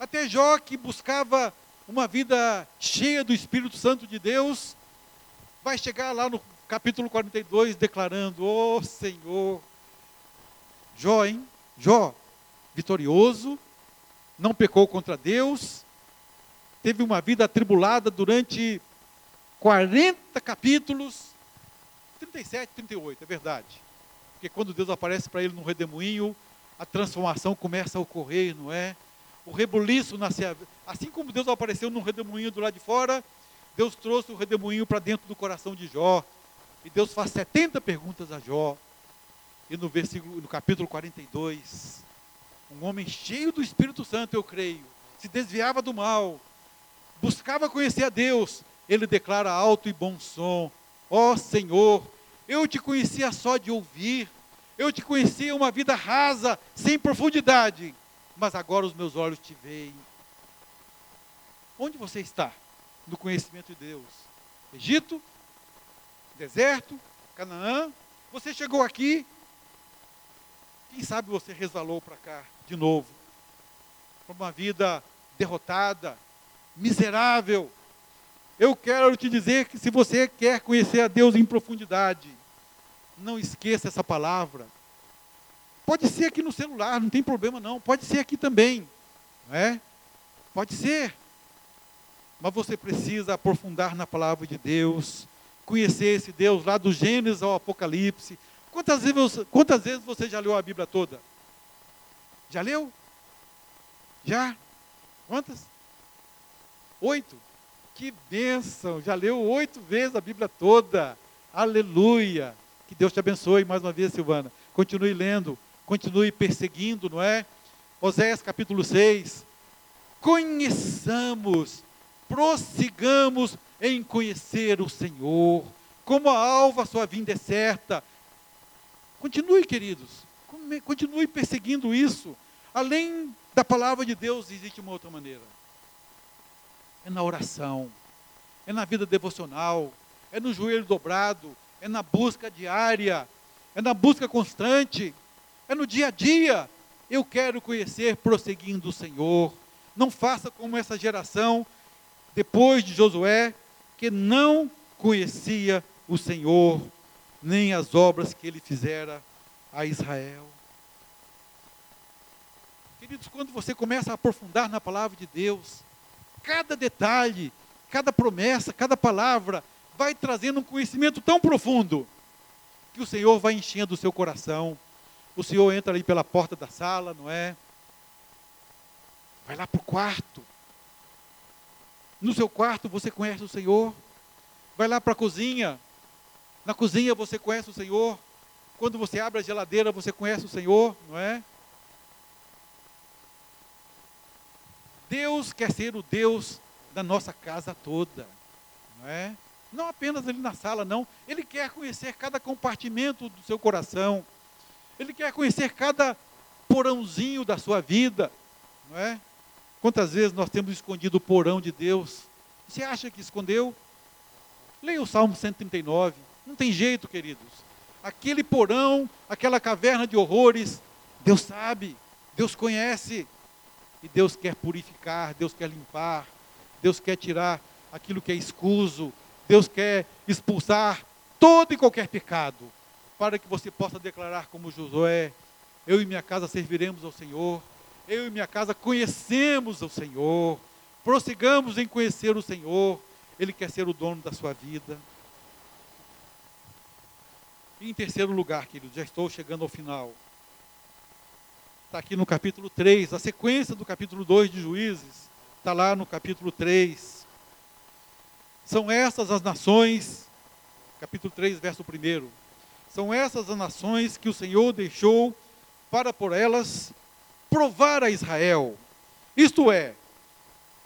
até Jó, que buscava uma vida cheia do Espírito Santo de Deus, vai chegar lá no capítulo 42 declarando: Ó oh, Senhor, Jó, hein? Jó, vitorioso, não pecou contra Deus, teve uma vida atribulada durante 40 capítulos, 37, 38, é verdade. Porque quando Deus aparece para ele no redemoinho, a transformação começa a ocorrer, não é? O rebuliço nasceu. Assim como Deus apareceu no redemoinho do lado de fora, Deus trouxe o redemoinho para dentro do coração de Jó. E Deus faz 70 perguntas a Jó. E no versículo, no capítulo 42, um homem cheio do Espírito Santo, eu creio, se desviava do mal, buscava conhecer a Deus, ele declara alto e bom som: Ó oh, Senhor, eu te conhecia só de ouvir, eu te conhecia uma vida rasa, sem profundidade, mas agora os meus olhos te veem. Onde você está no conhecimento de Deus? Egito? Deserto? Canaã? Você chegou aqui? Quem sabe você resvalou para cá de novo? Para uma vida derrotada, miserável. Eu quero te dizer que se você quer conhecer a Deus em profundidade, não esqueça essa palavra. Pode ser aqui no celular, não tem problema não. Pode ser aqui também, não é? Pode ser. Mas você precisa aprofundar na palavra de Deus, conhecer esse Deus lá do Gênesis ao Apocalipse. Quantas vezes, quantas vezes você já leu a Bíblia toda? Já leu? Já? Quantas? Oito. Que bênção! Já leu oito vezes a Bíblia toda. Aleluia! Que Deus te abençoe mais uma vez, Silvana. Continue lendo, continue perseguindo, não é? Oséias capítulo 6. Conheçamos, prossigamos em conhecer o Senhor. Como a alva, sua vinda é certa. Continue, queridos. Continue perseguindo isso. Além da palavra de Deus, existe uma outra maneira é na oração, é na vida devocional, é no joelho dobrado, é na busca diária, é na busca constante. é no dia a dia. Eu quero conhecer prosseguindo o Senhor. Não faça como essa geração, depois de Josué, que não conhecia o Senhor, nem as obras que ele fizera a Israel. Queridos, quando você começa a aprofundar na palavra de Deus, cada detalhe, cada promessa, cada palavra vai trazendo um conhecimento tão profundo que o Senhor vai enchendo o seu coração. O Senhor entra ali pela porta da sala, não é? Vai lá para o quarto. No seu quarto você conhece o Senhor. Vai lá para a cozinha. Na cozinha você conhece o Senhor. Quando você abre a geladeira você conhece o Senhor, não é? Deus quer ser o Deus da nossa casa toda, não é? Não apenas ali na sala, não. Ele quer conhecer cada compartimento do seu coração. Ele quer conhecer cada porãozinho da sua vida, não é? Quantas vezes nós temos escondido o porão de Deus? Você acha que escondeu? Leia o Salmo 139. Não tem jeito, queridos. Aquele porão, aquela caverna de horrores, Deus sabe, Deus conhece. E Deus quer purificar, Deus quer limpar, Deus quer tirar aquilo que é escuso, Deus quer expulsar todo e qualquer pecado, para que você possa declarar como Josué: Eu e minha casa serviremos ao Senhor, eu e minha casa conhecemos o Senhor, prossigamos em conhecer o Senhor, Ele quer ser o dono da sua vida. E em terceiro lugar, querido, já estou chegando ao final está aqui no capítulo 3, a sequência do capítulo 2 de Juízes, está lá no capítulo 3. São essas as nações, capítulo 3, verso 1. São essas as nações que o Senhor deixou para por elas provar a Israel. Isto é,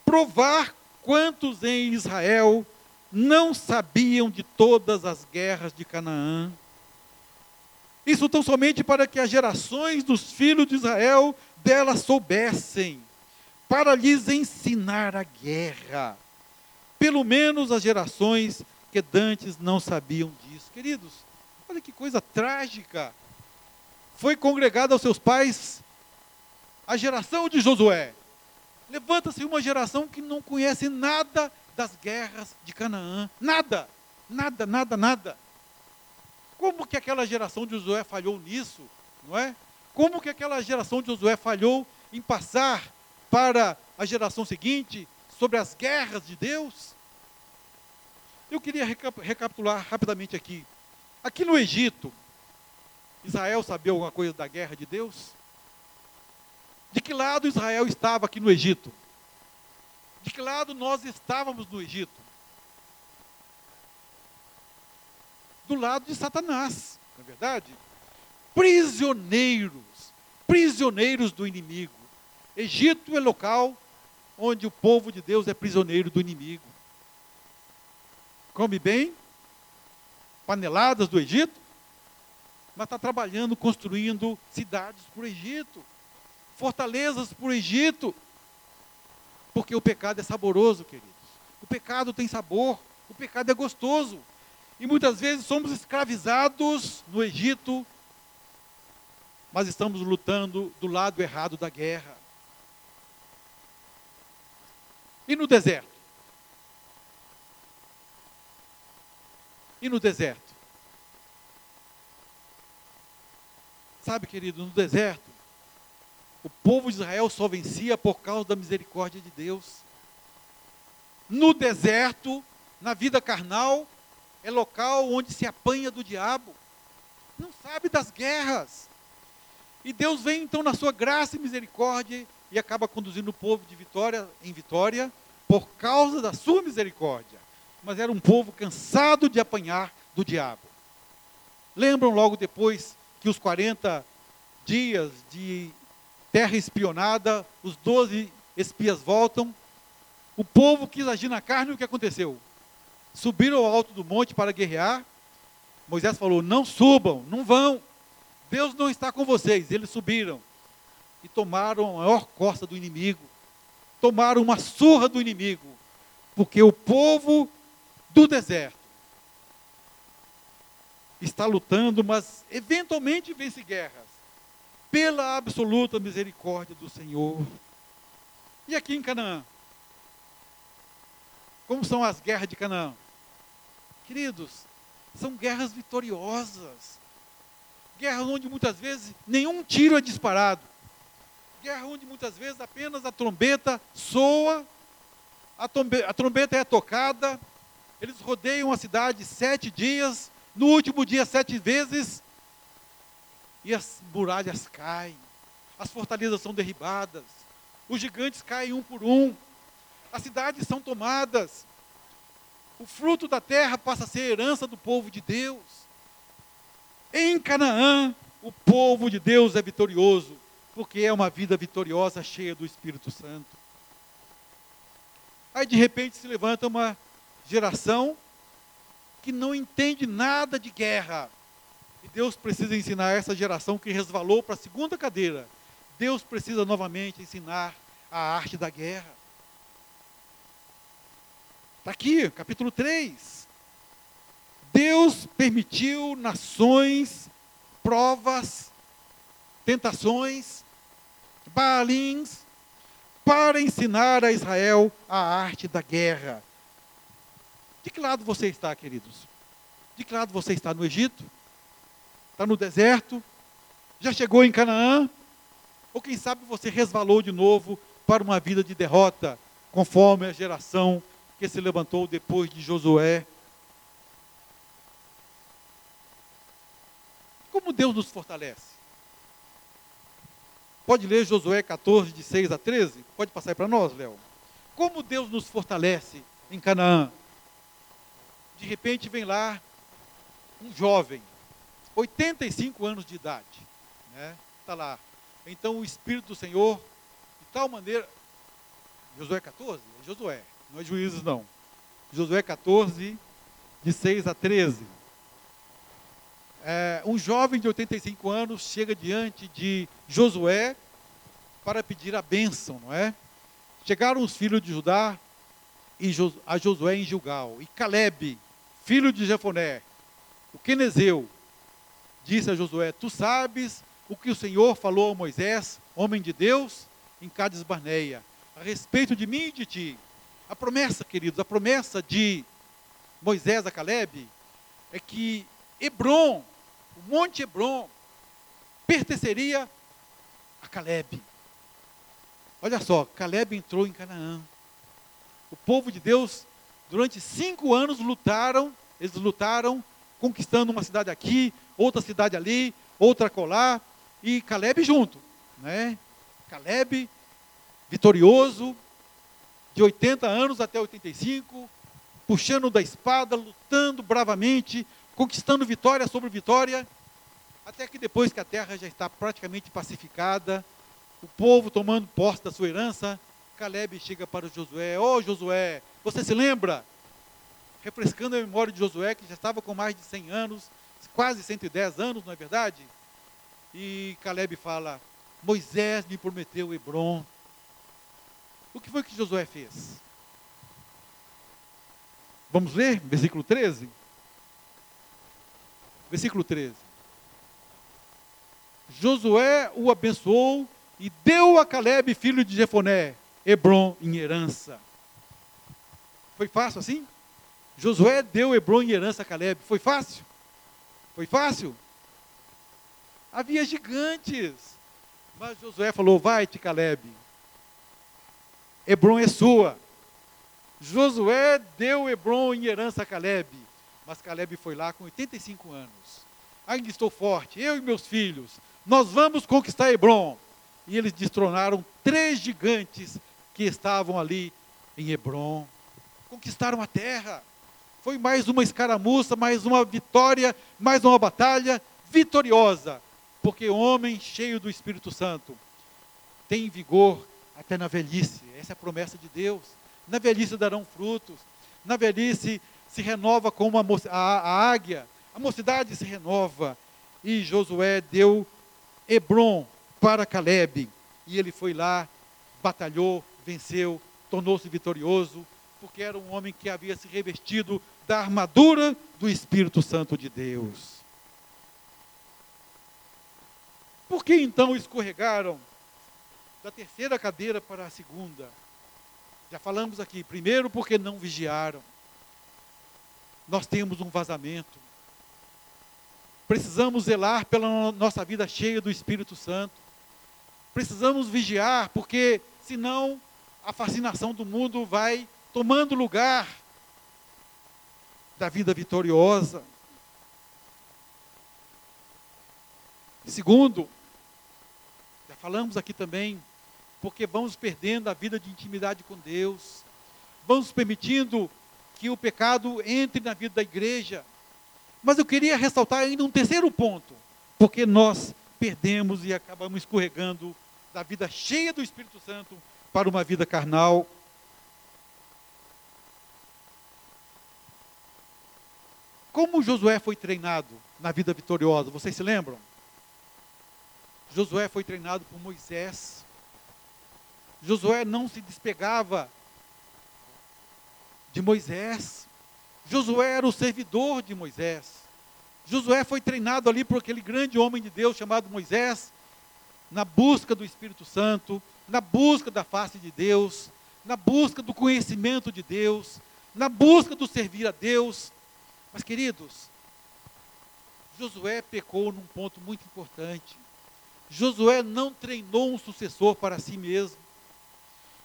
provar quantos em Israel não sabiam de todas as guerras de Canaã isso tão somente para que as gerações dos filhos de Israel dela soubessem, para lhes ensinar a guerra. Pelo menos as gerações que dantes não sabiam disso. Queridos, olha que coisa trágica. Foi congregada aos seus pais a geração de Josué. Levanta-se uma geração que não conhece nada das guerras de Canaã. Nada, nada, nada, nada. Como que aquela geração de Josué falhou nisso, não é? Como que aquela geração de Josué falhou em passar para a geração seguinte sobre as guerras de Deus? Eu queria recapitular rapidamente aqui. Aqui no Egito, Israel sabia alguma coisa da guerra de Deus? De que lado Israel estava aqui no Egito? De que lado nós estávamos no Egito? do lado de Satanás, não é verdade? Prisioneiros, prisioneiros do inimigo. Egito é local onde o povo de Deus é prisioneiro do inimigo. Come bem, paneladas do Egito, mas está trabalhando, construindo cidades para o Egito, fortalezas para o Egito, porque o pecado é saboroso, queridos. O pecado tem sabor, o pecado é gostoso. E muitas vezes somos escravizados no Egito, mas estamos lutando do lado errado da guerra. E no deserto? E no deserto? Sabe, querido, no deserto, o povo de Israel só vencia por causa da misericórdia de Deus. No deserto, na vida carnal, é local onde se apanha do diabo, não sabe das guerras. E Deus vem então na sua graça e misericórdia e acaba conduzindo o povo de vitória em vitória por causa da sua misericórdia. Mas era um povo cansado de apanhar do diabo. Lembram logo depois que os 40 dias de terra espionada, os 12 espias voltam, o povo quis agir na carne, o que aconteceu? subiram ao alto do monte para guerrear. Moisés falou: Não subam, não vão. Deus não está com vocês. Eles subiram e tomaram a maior costa do inimigo. Tomaram uma surra do inimigo. Porque o povo do deserto está lutando, mas eventualmente vence guerras. Pela absoluta misericórdia do Senhor. E aqui em Canaã? Como são as guerras de Canaã? Queridos, são guerras vitoriosas. Guerras onde muitas vezes nenhum tiro é disparado. Guerra onde muitas vezes apenas a trombeta soa, a, a trombeta é tocada, eles rodeiam a cidade sete dias, no último dia sete vezes, e as muralhas caem, as fortalezas são derribadas, os gigantes caem um por um, as cidades são tomadas, o fruto da terra passa a ser herança do povo de Deus. Em Canaã, o povo de Deus é vitorioso, porque é uma vida vitoriosa, cheia do Espírito Santo. Aí de repente se levanta uma geração que não entende nada de guerra. E Deus precisa ensinar essa geração que resvalou para a segunda cadeira. Deus precisa novamente ensinar a arte da guerra. Está aqui, capítulo 3. Deus permitiu nações, provas, tentações, baalins, para ensinar a Israel a arte da guerra. De que lado você está, queridos? De que lado você está no Egito? Está no deserto? Já chegou em Canaã? Ou quem sabe você resvalou de novo para uma vida de derrota, conforme a geração que se levantou depois de Josué. Como Deus nos fortalece? Pode ler Josué 14, de 6 a 13? Pode passar aí para nós, Léo. Como Deus nos fortalece em Canaã? De repente vem lá um jovem, 85 anos de idade. Está né? Tá lá. Então o Espírito do Senhor, de tal maneira. Josué 14? É Josué não é juízes não. Josué 14, de 6 a 13. É, um jovem de 85 anos chega diante de Josué para pedir a bênção, não é? Chegaram os filhos de Judá e a Josué em Gilgal. E Caleb, filho de Jefoné, o quenezeu, disse a Josué: Tu sabes o que o Senhor falou a Moisés, homem de Deus, em Cades Barneia, a respeito de mim e de ti. A promessa, queridos, a promessa de Moisés a Caleb é que Hebron, o Monte Hebron, pertenceria a Caleb. Olha só, Caleb entrou em Canaã. O povo de Deus, durante cinco anos, lutaram, eles lutaram, conquistando uma cidade aqui, outra cidade ali, outra colar, e Caleb junto. Né? Caleb, vitorioso, de 80 anos até 85, puxando da espada, lutando bravamente, conquistando vitória sobre vitória, até que depois que a terra já está praticamente pacificada, o povo tomando posse da sua herança, Caleb chega para Josué: Ô oh, Josué, você se lembra? Refrescando a memória de Josué, que já estava com mais de 100 anos, quase 110 anos, não é verdade? E Caleb fala: Moisés me prometeu Hebron, o que foi que Josué fez? Vamos ler, versículo 13? Versículo 13. Josué o abençoou e deu a Caleb, filho de Jefoné, Hebron em herança. Foi fácil assim? Josué deu Hebron em herança a Caleb. Foi fácil? Foi fácil? Havia gigantes. Mas Josué falou: Vai-te, Caleb, Hebron é sua. Josué deu Hebron em herança a Caleb, mas Caleb foi lá com 85 anos. Ainda estou forte, eu e meus filhos, nós vamos conquistar Hebron. E eles destronaram três gigantes que estavam ali em Hebron. Conquistaram a terra. Foi mais uma escaramuça, mais uma vitória, mais uma batalha vitoriosa. Porque homem cheio do Espírito Santo tem vigor até na velhice. Essa é a promessa de Deus. Na velhice darão frutos. Na velhice se renova como a, a, a águia. A mocidade se renova. E Josué deu Hebron para Caleb. E ele foi lá, batalhou, venceu, tornou-se vitorioso, porque era um homem que havia se revestido da armadura do Espírito Santo de Deus. por que então escorregaram da terceira cadeira para a segunda? Já falamos aqui, primeiro porque não vigiaram. Nós temos um vazamento. Precisamos zelar pela nossa vida cheia do Espírito Santo. Precisamos vigiar, porque senão a fascinação do mundo vai tomando lugar da vida vitoriosa. Segundo, já falamos aqui também, porque vamos perdendo a vida de intimidade com Deus, vamos permitindo que o pecado entre na vida da igreja. Mas eu queria ressaltar ainda um terceiro ponto, porque nós perdemos e acabamos escorregando da vida cheia do Espírito Santo para uma vida carnal. Como Josué foi treinado na vida vitoriosa, vocês se lembram? Josué foi treinado por Moisés. Josué não se despegava de Moisés. Josué era o servidor de Moisés. Josué foi treinado ali por aquele grande homem de Deus chamado Moisés, na busca do Espírito Santo, na busca da face de Deus, na busca do conhecimento de Deus, na busca do servir a Deus. Mas, queridos, Josué pecou num ponto muito importante. Josué não treinou um sucessor para si mesmo.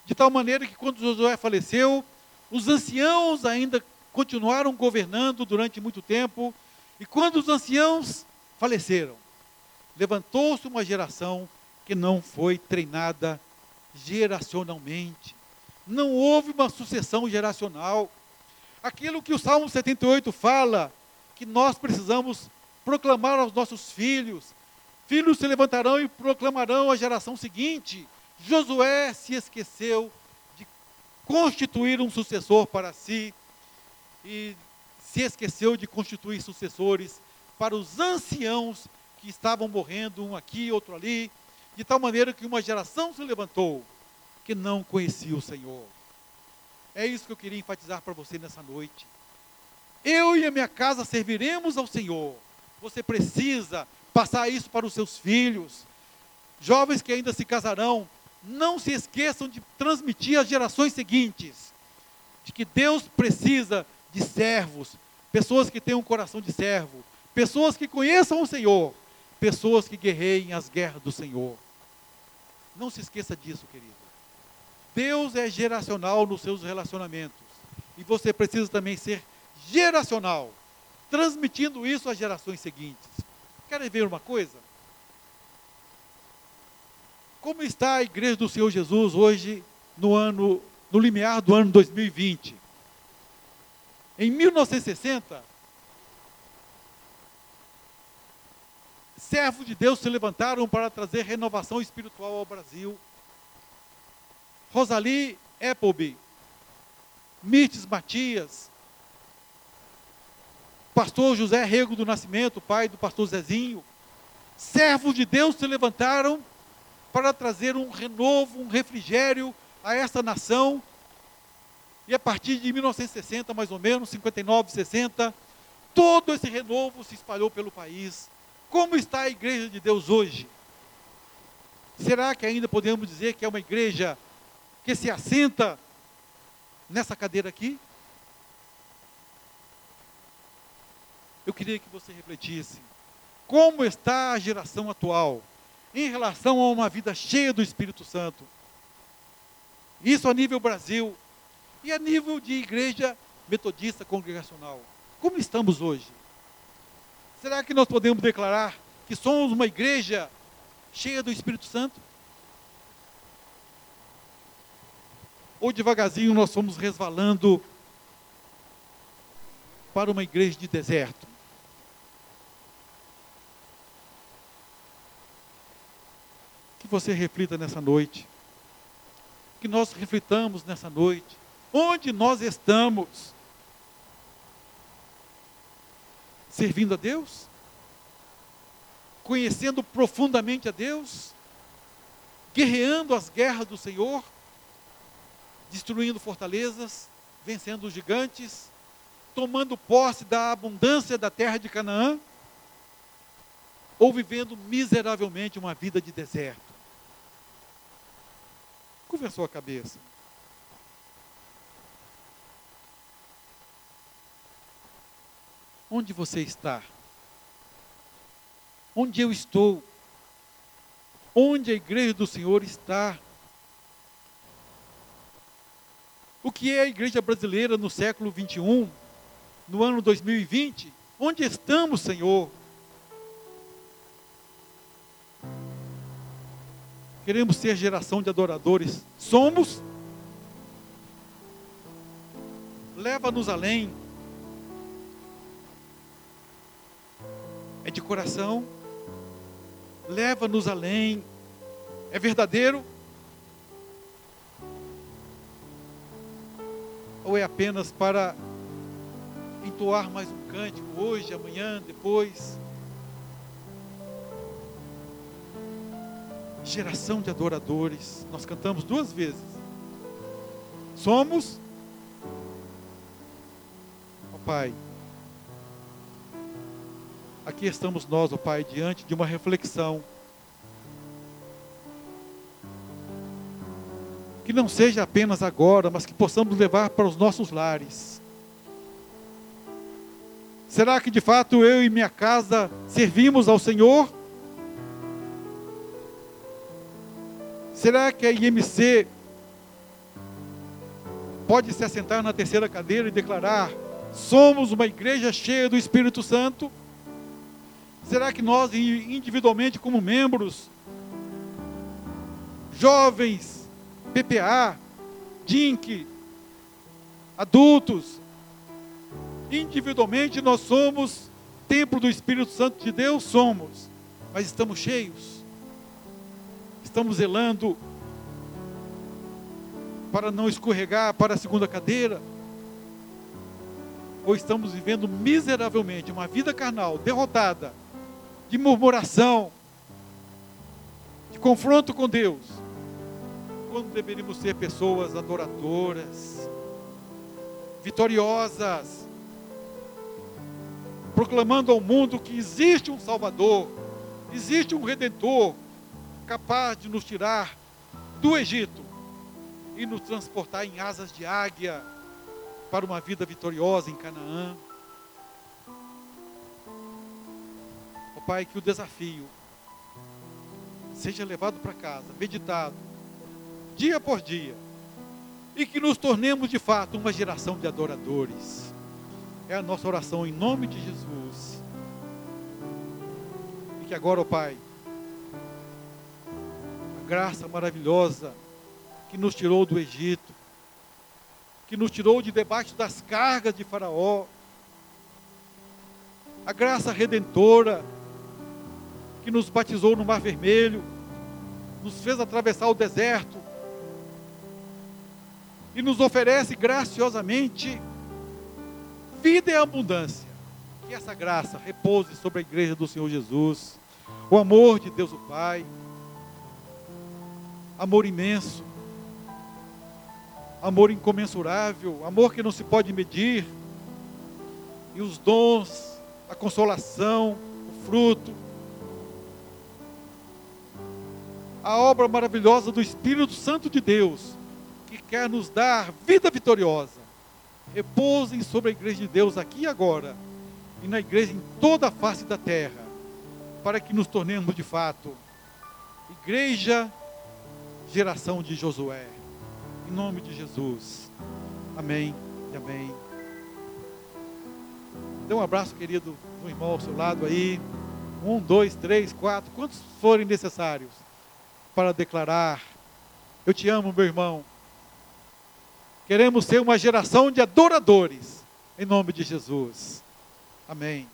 De tal maneira que quando Josué faleceu, os anciãos ainda continuaram governando durante muito tempo, e quando os anciãos faleceram, levantou-se uma geração que não foi treinada geracionalmente. Não houve uma sucessão geracional. Aquilo que o Salmo 78 fala, que nós precisamos proclamar aos nossos filhos. Filhos se levantarão e proclamarão à geração seguinte. Josué se esqueceu de constituir um sucessor para si e se esqueceu de constituir sucessores para os anciãos que estavam morrendo, um aqui, outro ali, de tal maneira que uma geração se levantou que não conhecia o Senhor. É isso que eu queria enfatizar para você nessa noite. Eu e a minha casa serviremos ao Senhor. Você precisa passar isso para os seus filhos. Jovens que ainda se casarão, não se esqueçam de transmitir às gerações seguintes de que Deus precisa de servos, pessoas que tenham um coração de servo, pessoas que conheçam o Senhor, pessoas que guerreiem as guerras do Senhor. Não se esqueça disso, querido. Deus é geracional nos seus relacionamentos. E você precisa também ser geracional, transmitindo isso às gerações seguintes. Querem ver uma coisa? Como está a igreja do Senhor Jesus hoje no ano no limiar do ano 2020? Em 1960, servos de Deus se levantaram para trazer renovação espiritual ao Brasil. Rosalie Appleby, Mirtes Matias, pastor José Rego do Nascimento, pai do pastor Zezinho, servos de Deus se levantaram para trazer um renovo, um refrigério a essa nação. E a partir de 1960, mais ou menos, 59, 60, todo esse renovo se espalhou pelo país. Como está a igreja de Deus hoje? Será que ainda podemos dizer que é uma igreja que se assenta nessa cadeira aqui? Eu queria que você refletisse. Como está a geração atual em relação a uma vida cheia do Espírito Santo? Isso a nível Brasil e a nível de igreja metodista congregacional. Como estamos hoje? Será que nós podemos declarar que somos uma igreja cheia do Espírito Santo? Ou devagarzinho nós fomos resvalando para uma igreja de deserto. Que você reflita nessa noite. Que nós reflitamos nessa noite. Onde nós estamos? Servindo a Deus? Conhecendo profundamente a Deus? Guerreando as guerras do Senhor? Destruindo fortalezas, vencendo os gigantes, tomando posse da abundância da terra de Canaã? ou vivendo miseravelmente uma vida de deserto? Curva a cabeça. Onde você está? Onde eu estou? Onde a igreja do Senhor está? O que é a igreja brasileira no século 21, no ano 2020? Onde estamos, Senhor? Queremos ser geração de adoradores. Somos? Leva-nos além. É de coração. Leva-nos além. É verdadeiro? Ou é apenas para entoar mais um cântico hoje, amanhã, depois? Geração de adoradores. Nós cantamos duas vezes. Somos, ó Pai, aqui estamos nós, ó Pai, diante de uma reflexão. Não seja apenas agora, mas que possamos levar para os nossos lares. Será que de fato eu e minha casa servimos ao Senhor? Será que a IMC pode se assentar na terceira cadeira e declarar: somos uma igreja cheia do Espírito Santo? Será que nós, individualmente, como membros, jovens, PPA, DINC, adultos, individualmente nós somos templo do Espírito Santo de Deus? Somos, mas estamos cheios, estamos zelando para não escorregar para a segunda cadeira? Ou estamos vivendo miseravelmente uma vida carnal, derrotada, de murmuração, de confronto com Deus, quando deveríamos ser pessoas adoradoras, vitoriosas, proclamando ao mundo que existe um Salvador, existe um Redentor capaz de nos tirar do Egito e nos transportar em asas de águia para uma vida vitoriosa em Canaã. Pai, que o desafio seja levado para casa, meditado, dia por dia, e que nos tornemos de fato uma geração de adoradores. É a nossa oração em nome de Jesus. E que agora, ó Pai, a graça maravilhosa que nos tirou do Egito, que nos tirou de debaixo das cargas de Faraó, a graça redentora, que nos batizou no Mar Vermelho, nos fez atravessar o deserto e nos oferece graciosamente vida e abundância. Que essa graça repouse sobre a igreja do Senhor Jesus, o amor de Deus o Pai, amor imenso, amor incomensurável, amor que não se pode medir, e os dons, a consolação, o fruto, a obra maravilhosa do Espírito Santo de Deus, que quer nos dar vida vitoriosa. Repousem sobre a igreja de Deus aqui e agora, e na igreja em toda a face da terra, para que nos tornemos de fato igreja, geração de Josué. Em nome de Jesus. Amém e amém. Dê um abraço, querido, no irmão ao seu lado aí. Um, dois, três, quatro, quantos forem necessários para declarar: Eu te amo, meu irmão. Queremos ser uma geração de adoradores, em nome de Jesus. Amém.